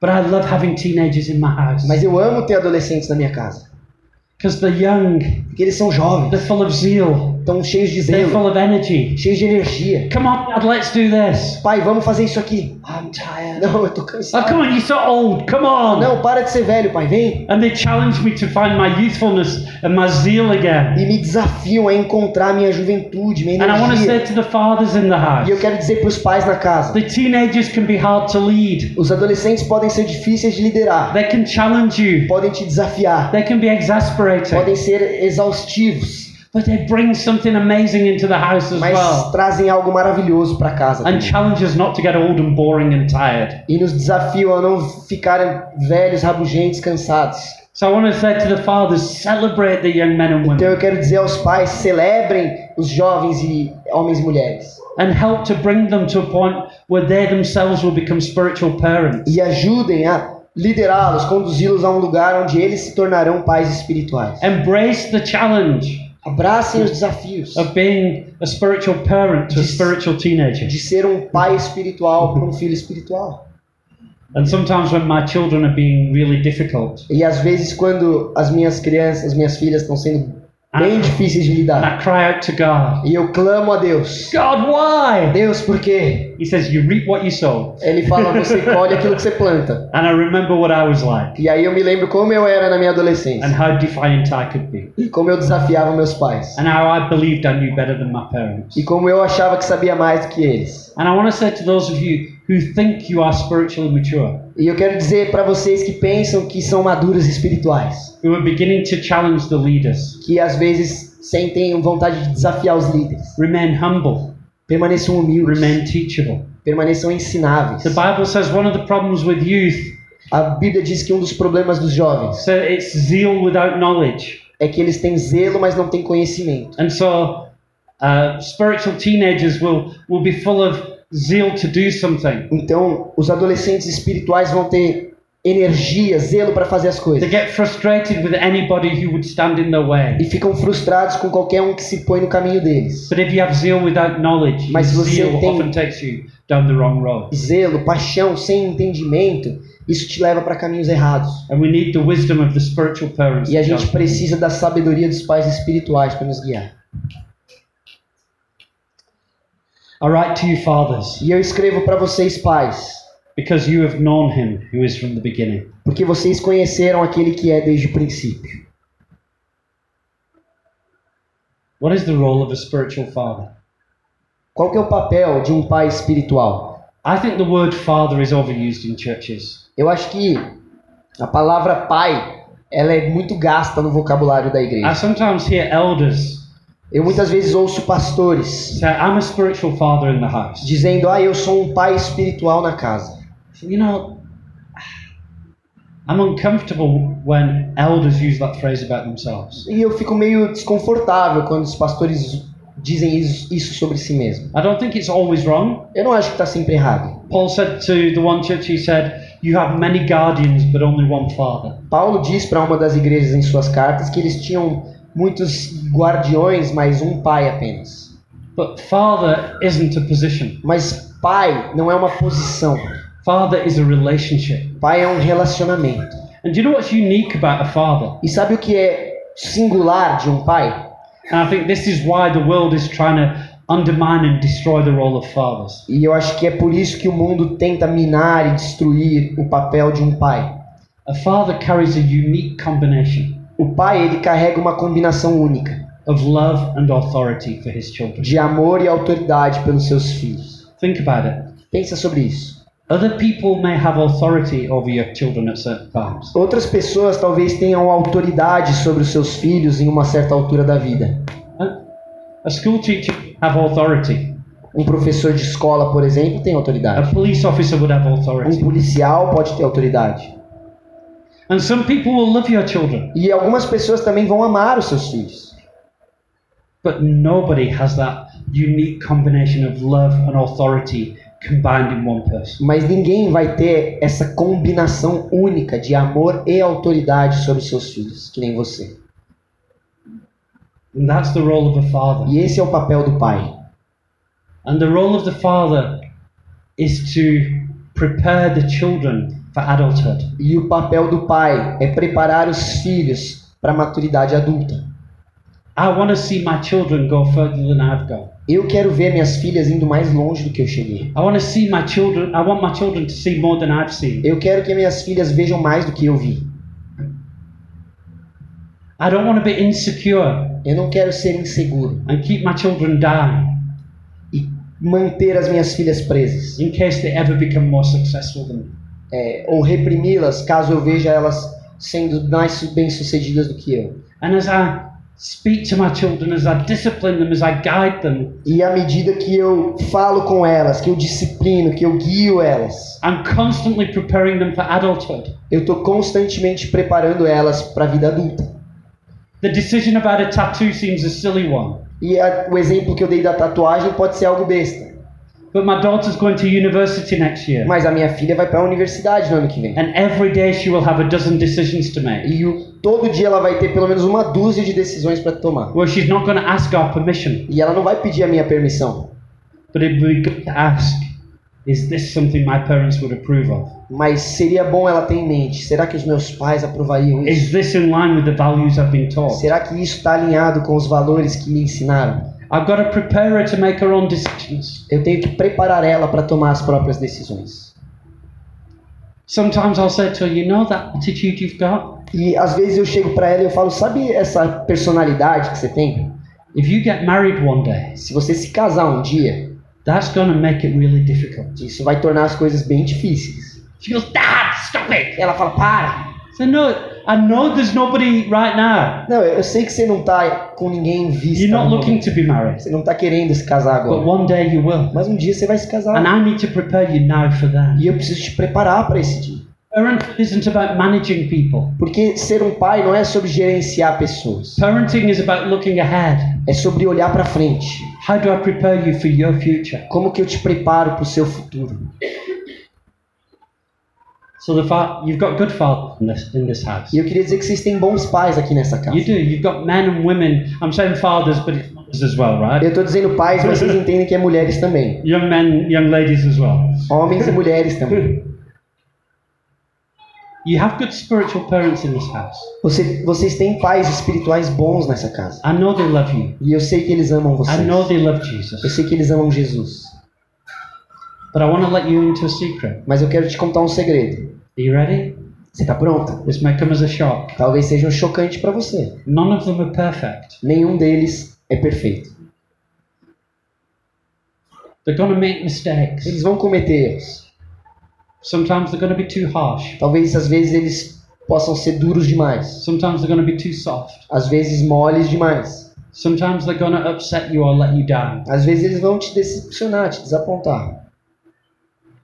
But I love having teenagers in my house Mas eu amo ter adolescentes na minha casa. because they're young, Porque eles são jovens, they're full of zeal, estão cheios de they're full zelo, of energy. cheios de energia. Come on, Dad, let's do this. Pai, vamos fazer isso aqui. I'm tired. Não, eu tô Oh, cansado. come on, you're so old. Come on. Não, para de ser velho, pai, vem. And they challenge me to find my youthfulness and my zeal again. E me desafiam a encontrar minha juventude, minha And I want to say energia. to the fathers in the E eu house quero dizer para os pais na casa: the teenagers can be hard to lead, os adolescentes podem ser difíceis de liderar, they can challenge you, podem te desafiar, they can be exasperating, podem ser exaustivos, but they bring something amazing into the house as mas well. trazem algo maravilhoso para casa. And também. challenge us not to get old and boring and tired. E nos desafiam a não ficarem velhos, rabugentos, cansados. So I want to say to the fathers celebrate the young men and Então women eu quero dizer aos pais: celebrem os jovens e homens e mulheres. and help to bring them to a point where they themselves will become spiritual parents. E ajudem a liderá-los, conduzi-los a um lugar onde eles se tornarão pais espirituais. Embrace the challenge Abracem os desafios of being a spiritual parent to a spiritual teenager. de ser um pai espiritual para um filho espiritual. And sometimes when my children are being really difficult, E às vezes quando as minhas crianças, as minhas filhas estão sendo bem difíceis de lidar, I cry out to God, e eu clamo a Deus: God, why? Deus, por quê? He says, You reap what you sow. Ele fala: você [laughs] colhe aquilo que você planta. And I remember what I was like E aí eu me lembro como eu era na minha and adolescência how defiant I could be, e como eu desafiava meus pais and how I believed I knew better than my parents. e como eu achava que sabia mais do que eles. And I want to say to those of you who think you are spiritually mature, E eu quero dizer para vocês que pensam que são maduros espirituais, who are beginning to challenge the leaders, que às vezes sentem vontade de desafiar os líderes, remain humble, permaneçam humildes, remain teachable. permaneçam ensináveis. The Bible says one of the problems with youth A Bíblia diz que um dos problemas dos jovens so it's zeal without knowledge. é que eles têm zelo, mas não têm conhecimento. And so uh, spiritual teenagers will, will be full of zeal to do something. Então, os adolescentes espirituais vão ter energia, zelo para fazer as They coisas. get frustrated with anybody who would stand in their way. E ficam frustrados com qualquer um que se põe no caminho deles. But if you have zeal without knowledge, Mas se você tem-. Zelo, paixão, sem entendimento, isso te leva para caminhos errados. E a gente precisa da sabedoria dos pais espirituais para nos guiar. I write to you, fathers, E eu escrevo para vocês, pais, because you have known him who is from the beginning. porque vocês conheceram aquele que é desde o princípio. What is the role of a spiritual father? Qual é o papel de um pai espiritual? I think the word father is overused in churches. Eu acho que a palavra pai, ela é muito gasta no vocabulário da I igreja. sometimes hear elders Eu muitas vezes ouço pastores say, I'm a spiritual father in the house. dizendo: "Ah, eu sou um pai espiritual na casa". You know, I'm uncomfortable when elders use that phrase about themselves. E eu fico meio desconfortável quando os pastores dizem isso isso sobre si mesmo. I don't think it's always wrong. Eu não acho que está sempre errado. Paul said to the one church, he said, You have many guardians, but only one father. Paulo diz para uma das igrejas em suas cartas que eles tinham muitos guardiões, mas um pai apenas. But father isn't a position, Mas pai não é uma posição. Father is a relationship. Pai é um relacionamento. And do you know what's unique about a father? E sabe o que é singular de um pai. And I think this is why the world is trying to undermine and destroy the role of fathers. E eu acho que é por isso que o mundo tenta minar e destruir o papel de um pai. A father carries a unique combination O pai, ele carrega uma combinação única of love and authority for his children. de amor e autoridade pelos seus filhos. Think about it. Pensa sobre isso. Other people may have authority over your children at certain times. Outras pessoas talvez tenham autoridade sobre os seus filhos em uma certa altura da vida. A school teacher have authority. Um professor de escola, por exemplo, tem A autoridade. police officer would have Um authority. policial pode ter autoridade. And some people will love your children, E algumas pessoas também vão amar os seus filhos. but nobody has that unique combination of love and authority Mas ninguém vai ter essa combinação única de amor e autoridade sobre seus filhos, que nem você. And that's the role of a father. E esse é o papel do pai. And the role of the father is to prepare the children for adulthood. E o papel do pai é preparar os filhos para a maturidade adulta. I want to see my children go further than I've gone. Eu quero ver minhas filhas indo mais longe do que eu cheguei. I want to see my children, I want my children to see more than I've seen. Eu quero que minhas filhas vejam mais do que eu vi. I don't want to be insecure Eu não quero ser inseguro and keep my children down e manter as minhas filhas presas. in case they ever become more successful than me. É, ou reprimi-las caso eu veja elas sendo mais bem-sucedidas do que eu. And as I speak to my children, as I discipline them, as I guide them, E à medida que eu falo com elas, que eu disciplino, que eu guio elas, I'm constantly preparing them for adulthood. eu estou constantemente preparando elas para a vida adulta. The decision about a tattoo seems a silly one, E a- o exemplo que eu dei da tatuagem pode ser algo besta. But my daughter's going to university next year, Mas a minha filha vai para a universidade no ano que vem. and every day she will have a dozen decisions to make. E o- todo dia ela vai ter pelo menos uma dúzia de decisões para tomar. Well, she's not going to ask our permission, E ela não vai pedir a minha permissão. but it would be good to ask, is this something my parents would approve of? Mas seria bom ela ter em mente: será que os meus pais aprovariam isso? Is this in line with the values I've been taught? Será que isso está alinhado com os valores que me ensinaram? I've got to prepare her to make her own decisions. Eu tenho que preparar ela para tomar as próprias decisões. Sometimes I'll say to her, you know that attitude you've got? E às vezes eu chego para ela e eu falo: sabe essa personalidade que você tem? If you get married one day, Se você se casar um dia, that's going to make it really difficult. isso vai tornar as coisas bem difíceis. She goes, Dad, stop it! Ela fala: para! Said, no, I know there's nobody right now. Não, eu sei que você não tá com ninguém em vista. You're not no looking to be married, Você não tá querendo se casar but agora. one day you will. Mas um dia você vai se casar. And I need to prepare you now for that. E eu preciso te preparar para esse dia. Parenthood isn't about managing people. Porque ser um pai não é sobre gerenciar pessoas. Parenting is about looking ahead. É sobre olhar para frente. How do I prepare you for your future? Como que eu te preparo para o seu futuro? So the fa- you've got good fathers in this, in this house. E eu queria dizer que vocês têm bons pais aqui nessa You casa. do. You've got men and women. I'm saying fathers, but it's mothers as well, right? Eu tô dizendo pais, mas vocês [laughs] entendem que é mulheres também. Young men, young ladies as well. Homens e mulheres também. [laughs] You have good spiritual parents in this house. Você, vocês têm pais espirituais bons nessa casa. I know they love you. E eu sei que eles amam I vocês. know they love Eu Jesus. sei que eles amam Jesus. But I want to let you into a secret. Mas eu quero te contar um segredo. Are you ready? Você tá pronta? This may come as a shock. Talvez seja um chocante para você. None of them are perfect. Nenhum deles é perfeito. They're to make mistakes. Eles vão cometer erros. Sometimes they're to be too harsh. Talvez às vezes eles possam ser duros demais. Sometimes they're to be too soft. Às vezes moles demais. Sometimes they're to upset you or let you down. Às vezes eles vão te decepcionar, te desapontar.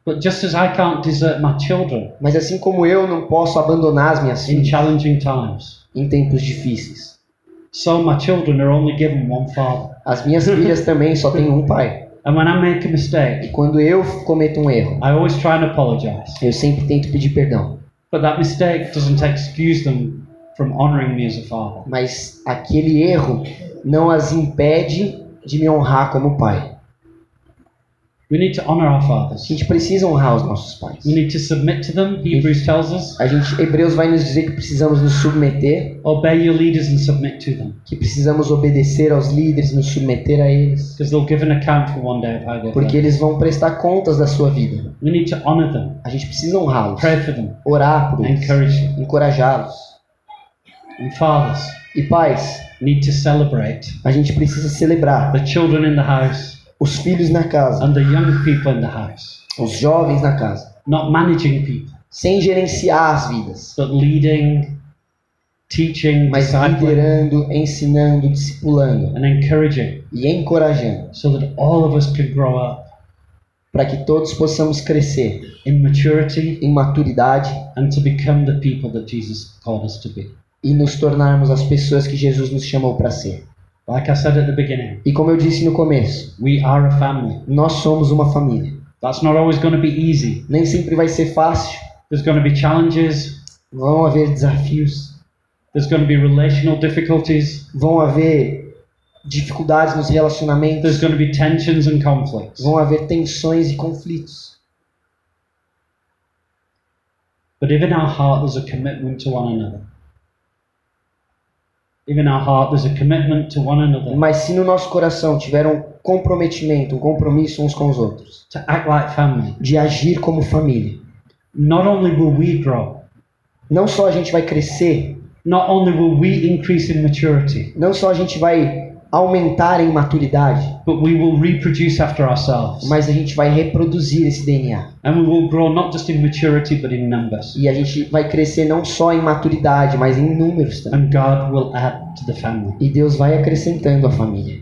But just as I can't desert my children Mas assim como eu não posso abandonar as minhas in filhas challenging times, em tempos difíceis, so my children are only given one father. as minhas filhas [laughs] também só têm um pai. And when I make a E mistake, quando eu cometo um erro, I always try and apologize. eu sempre tento pedir perdão. But that mistake doesn't excuse them from honoring me as a father. Mas aquele erro não as impede de me honrar como pai. We need to honor our A fathers. gente precisa honrar os nossos pais. We need to submit to them. Hebrews tells us, A gente, Hebreus vai nos dizer que precisamos nos submeter, obey your leaders and submit to them, que precisamos obedecer aos líderes, nos submeter a eles, because they'll give an account for one day of how they've porque eles vão prestar contas da sua vida. We need to honor them, A gente precisa honrá-los, pray for them, orar por eles, encourage them. encorajá-los. And fathers E pais, need to celebrate a gente precisa celebrar the children in the house os filhos na casa, and the young people in the house, os jovens na casa, not managing people, sem gerenciar as vidas, but leading, teaching, mas liderando, ensinando, discipulando. And encouraging, e encorajando, so that all of us can grow up para que todos possamos crescer in maturity em maturidade and to become the people that Jesus called us to be. e nos tornarmos as pessoas que Jesus nos chamou para ser. Like I said at the beginning, E como eu disse no começo, we are a family. nós somos uma família. That's not always going to be easy. Nem sempre vai ser fácil, There's going to be challenges, vão haver desafios, there's going to be relational difficulties, vão haver dificuldades nos there's relacionamentos, going to be tensions and conflicts. vão haver tensões e conflitos. But if in our heart there's a commitment to one another, if in our heart there's a commitment to one another, Mas se no nosso coração tiver um comprometimento, um compromisso uns com os outros, to act like family, de agir como família, not only will we grow, não só a gente vai crescer, not only will we increase in maturity, não só a gente vai aumentar em maturidade, but we will reproduce after ourselves. mas a gente vai reproduzir esse DNA. And we will grow not just in maturity but in numbers. E a gente vai crescer não só em maturidade, mas em números também. And God will add to the family. E Deus vai acrescentando a família.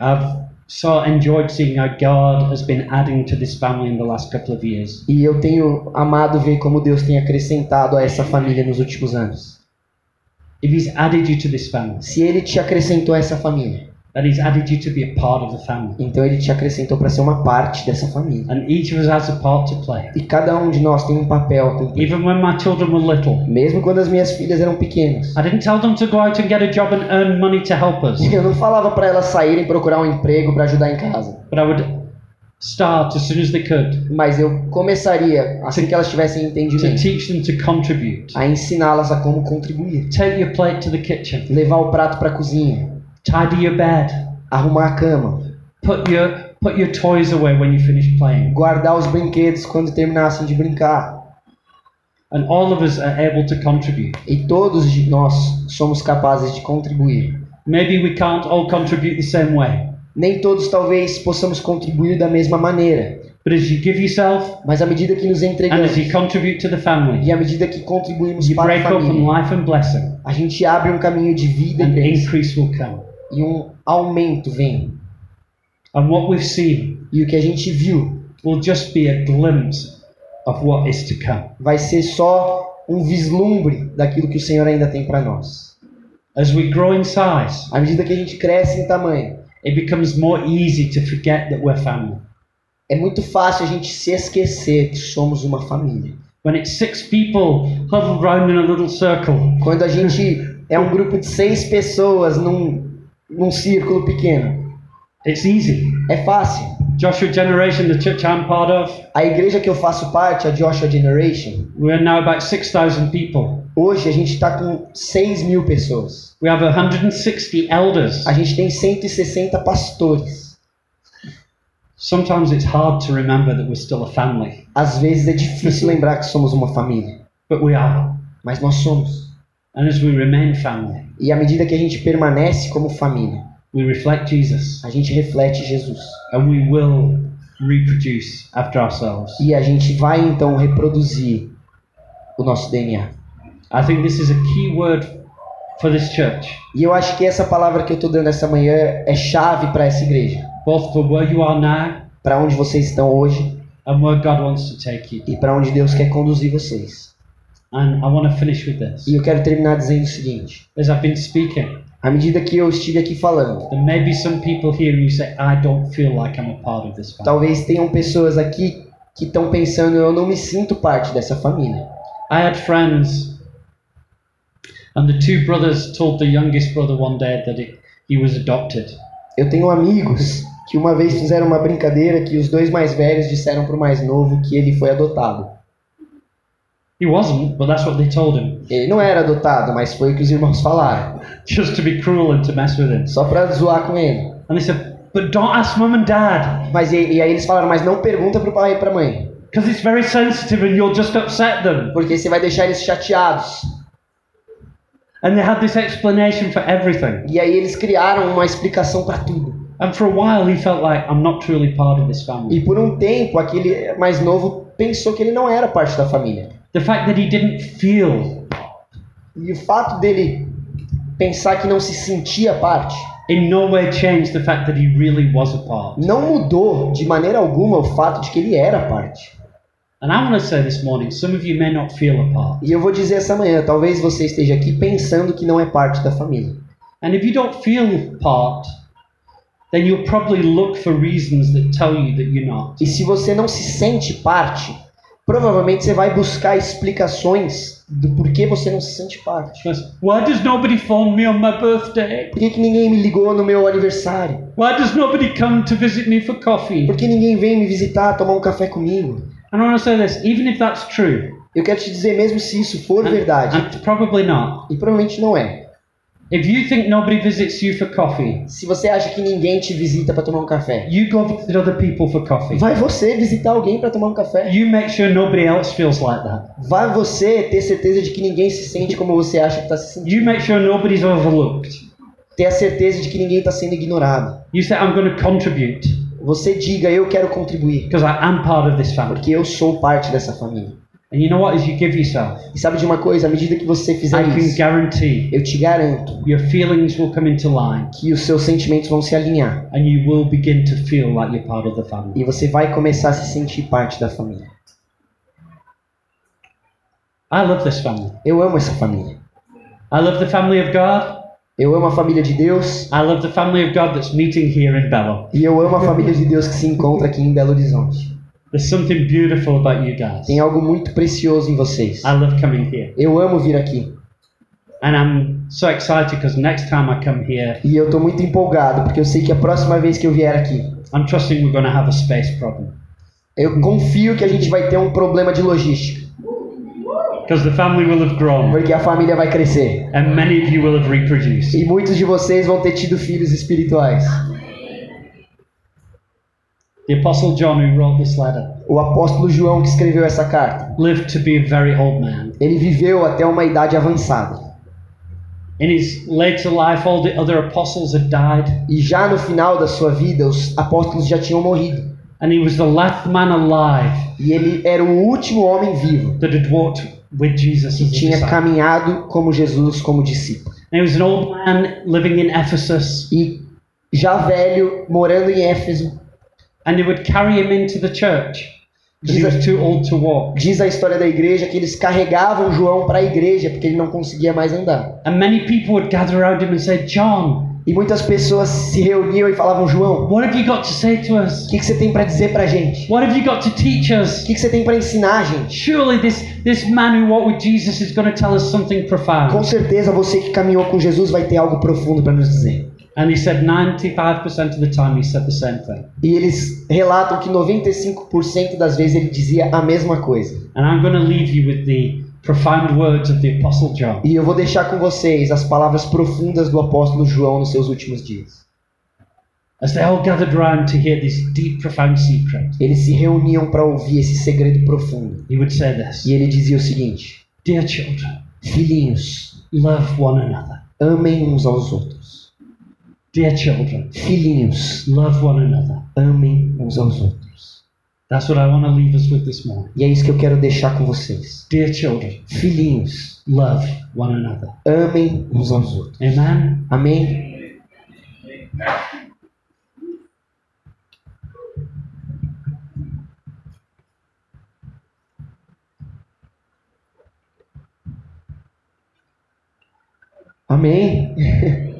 I've so enjoyed seeing how God has been adding to this family in the last couple of years. E eu tenho amado ver como Deus tem acrescentado a essa família nos últimos anos. If He's added you to this family, Se Ele te acrescentou a essa família, that He's added you to be a part of the family. então Ele te acrescentou para ser uma parte dessa família. And each of us has a part to play. E cada um de nós tem um papel a cumprir. Even when my children were little, Mesmo quando as minhas filhas eram pequenas, I didn't tell them to go out and get a job and earn money to help us, [laughs] eu não falava para elas saírem procurar um emprego para ajudar em casa, but I would start as soon as they could mas eu começaria assim que elas tivessem to entendimento teach them to contribute. a ensiná-las a como contribuir, Take your plate to the kitchen, levar o prato para a cozinha, tidy your bed, arrumar a cama, put your put your toys away when you finish playing. guardar os brinquedos quando terminassem de brincar. And all of us are able to contribute. E todos nós somos capazes de contribuir. Maybe we can't all contribute the same way, Nem todos talvez possamos contribuir da mesma maneira, but as you give yourself mas à medida que nos and entregamos as you contribute to the family, e à medida que contribuímos para a família, life and blessing, a gente abre um caminho de vida e and bênção, increase will come. e um aumento vem. And what we've seen E o que a gente viu will just be a glimpse of what is to come. vai ser só um vislumbre daquilo que o Senhor ainda tem para nós. As we grow in size, À medida que a gente cresce em tamanho, it becomes more easy to forget that we're family. é muito fácil a gente se esquecer que somos uma família. When it's six people huddled round in a little circle, Quando a gente [laughs] é um grupo de seis pessoas num, num círculo pequeno, it's easy. é fácil. Joshua Generation, the church I'm part of, A igreja que eu faço parte, a Joshua Generation, we're now about 6,000 people. Hoje a gente está com 6 mil pessoas. We have 160 elders. A gente tem 160 pastores. Sometimes it's hard to remember that we're still a family, Às vezes é difícil [laughs] lembrar que somos uma família, but we are. mas nós somos. And as we remain family, E à medida que a gente permanece como família, we reflect Jesus a gente reflete Jesus. and we will reproduce after ourselves. E a gente vai então reproduzir o nosso DNA. I think this is a key word for this church, E eu acho que essa palavra que eu estou dando essa manhã é chave para essa igreja. both for where you are now Para onde vocês estão hoje and where God wants to take you. e para onde Deus quer conduzir vocês. And I want to finish with this. E eu quero terminar dizendo o seguinte: As I've been speaking, à medida que eu estive aqui falando, there may be some people here and you say, I don't feel like I'm a part of this family. talvez tenham pessoas aqui que estão pensando, eu não me sinto parte dessa família. I had friends, and the two brothers told the youngest brother one day that he, he was adopted. Eu tenho amigos que uma vez fizeram uma brincadeira que os dois mais velhos disseram pro mais novo que ele foi adotado. He wasn't, but that's what they told him, Ele não era adotado, mas foi o que os irmãos falaram, [laughs] just to be cruel and to mess with him. só pra zoar com ele. And they said, but don't ask mum and dad, Mas e, e aí eles falaram, mas não pergunta pro pai e pra mãe, because it's very sensitive and you'll just upset them. porque você vai deixar eles chateados. And they had this explanation for everything. E aí eles criaram uma explicação pra tudo. And for a while, he felt like, I'm not truly part of this family. E por um tempo, aquele mais novo pensou que ele não era parte da família. The fact that he didn't feel E o fato dele pensar que não se sentia parte in no way changed the fact that he really was a part. não mudou de maneira alguma o fato de que ele era parte. And I want to say this morning, some of you may not feel a part. E eu vou dizer essa manhã, talvez você esteja aqui pensando que não é parte da família. And if you don't feel part, then you'll probably look for reasons that tell you that you're not. E se você não se sente parte, provavelmente você vai buscar explicações do porquê você não se sente parte. Why does nobody phone me on my birthday? Por que, que ninguém me ligou no meu aniversário? Why does nobody come to visit me for coffee? Por que ninguém vem me visitar, tomar um café comigo? And I want to say this, even if that's true, Eu quero te dizer, mesmo se isso for verdade, and probably not, e provavelmente não é. if you think nobody visits you for coffee, Se você acha que ninguém te visita para tomar um café, you go visit other people for coffee. vai você visitar alguém para tomar um café. You make sure nobody else feels like that. Vai você ter certeza de que ninguém se sente como você acha que está se sentindo. You make sure nobody's overlooked. Ter a certeza de que ninguém está sendo ignorado. You say, I'm going to contribute Você diga, eu quero contribuir, because I am part of this family. porque eu sou parte dessa família. And you know what? As you give yourself, E sabe de uma coisa? À medida que você fizer I can isso, guarantee eu te garanto your feelings will come into line que os seus sentimentos vão se alinhar. and you will begin to feel like you're part of the family. E você vai começar a se sentir parte da família. I love this family. Eu amo essa família. I love the family of God. Eu amo a família de Deus. I love the family of God that's meeting here in Bello. E eu amo a família de Deus que se encontra aqui em Belo Horizonte. There's something beautiful about you guys. Tem algo muito precioso em vocês. I love coming here. Eu amo vir aqui. And I'm so excited because next time I come here, E eu tô muito empolgado, porque eu sei que a próxima vez que eu vier aqui, I'm trusting we're to have a space problem. eu confio que a gente vai ter um problema de logística. Because the family will have grown Porque a família vai crescer. and many of you will have reproduced. E muitos de vocês vão ter tido filhos espirituais. The Apostle John, who wrote this letter, O apóstolo João que escreveu essa carta, lived to be a very old man. ele viveu até uma idade avançada. In his later life, all the other apostles had died, E já no final da sua vida, os apóstolos já tinham morrido. and he was the last man alive E ele era o último homem vivo that had walked with Jesus as a tinha disciple. caminhado como Jesus, como discípulo. And he was an old man living in Ephesus, E já velho, morando em Éfeso, and they would carry him into the church he was too old to walk. diz a história da igreja que eles carregavam João para a igreja porque ele não conseguia mais andar. And many people would gather around him and say, John, E muitas pessoas se reuniam e falavam: João, what have you got to say to us? o que, que você tem para dizer para a gente? What have you got to teach O us? que, que você tem para ensinar a gente? Surely this, this man who walked with Jesus is going to tell us something Com profound. certeza você que caminhou com Jesus vai ter algo profundo para nos dizer. And he said 95% of the time he said the same thing. E eles relatam que 95% das vezes ele dizia a mesma coisa. And I'm going to leave you with the profound words of the Apostle John. E eu vou deixar com vocês as palavras profundas do apóstolo João nos seus últimos dias. As they all gathered around to hear this deep, profound secret, Eles se reuniam para ouvir esse segredo profundo. he would say this E ele dizia o seguinte: Dear children, Filhinhos, love one another. amem uns aos outros. Dear children, Filhinhos, love one another. amem uns aos outros. That's what I want to leave us with this morning. E é isso que eu quero deixar com vocês. Dear children, Filhinhos, love one another. amem uns aos outros. Amen. Amém? Amém? [laughs]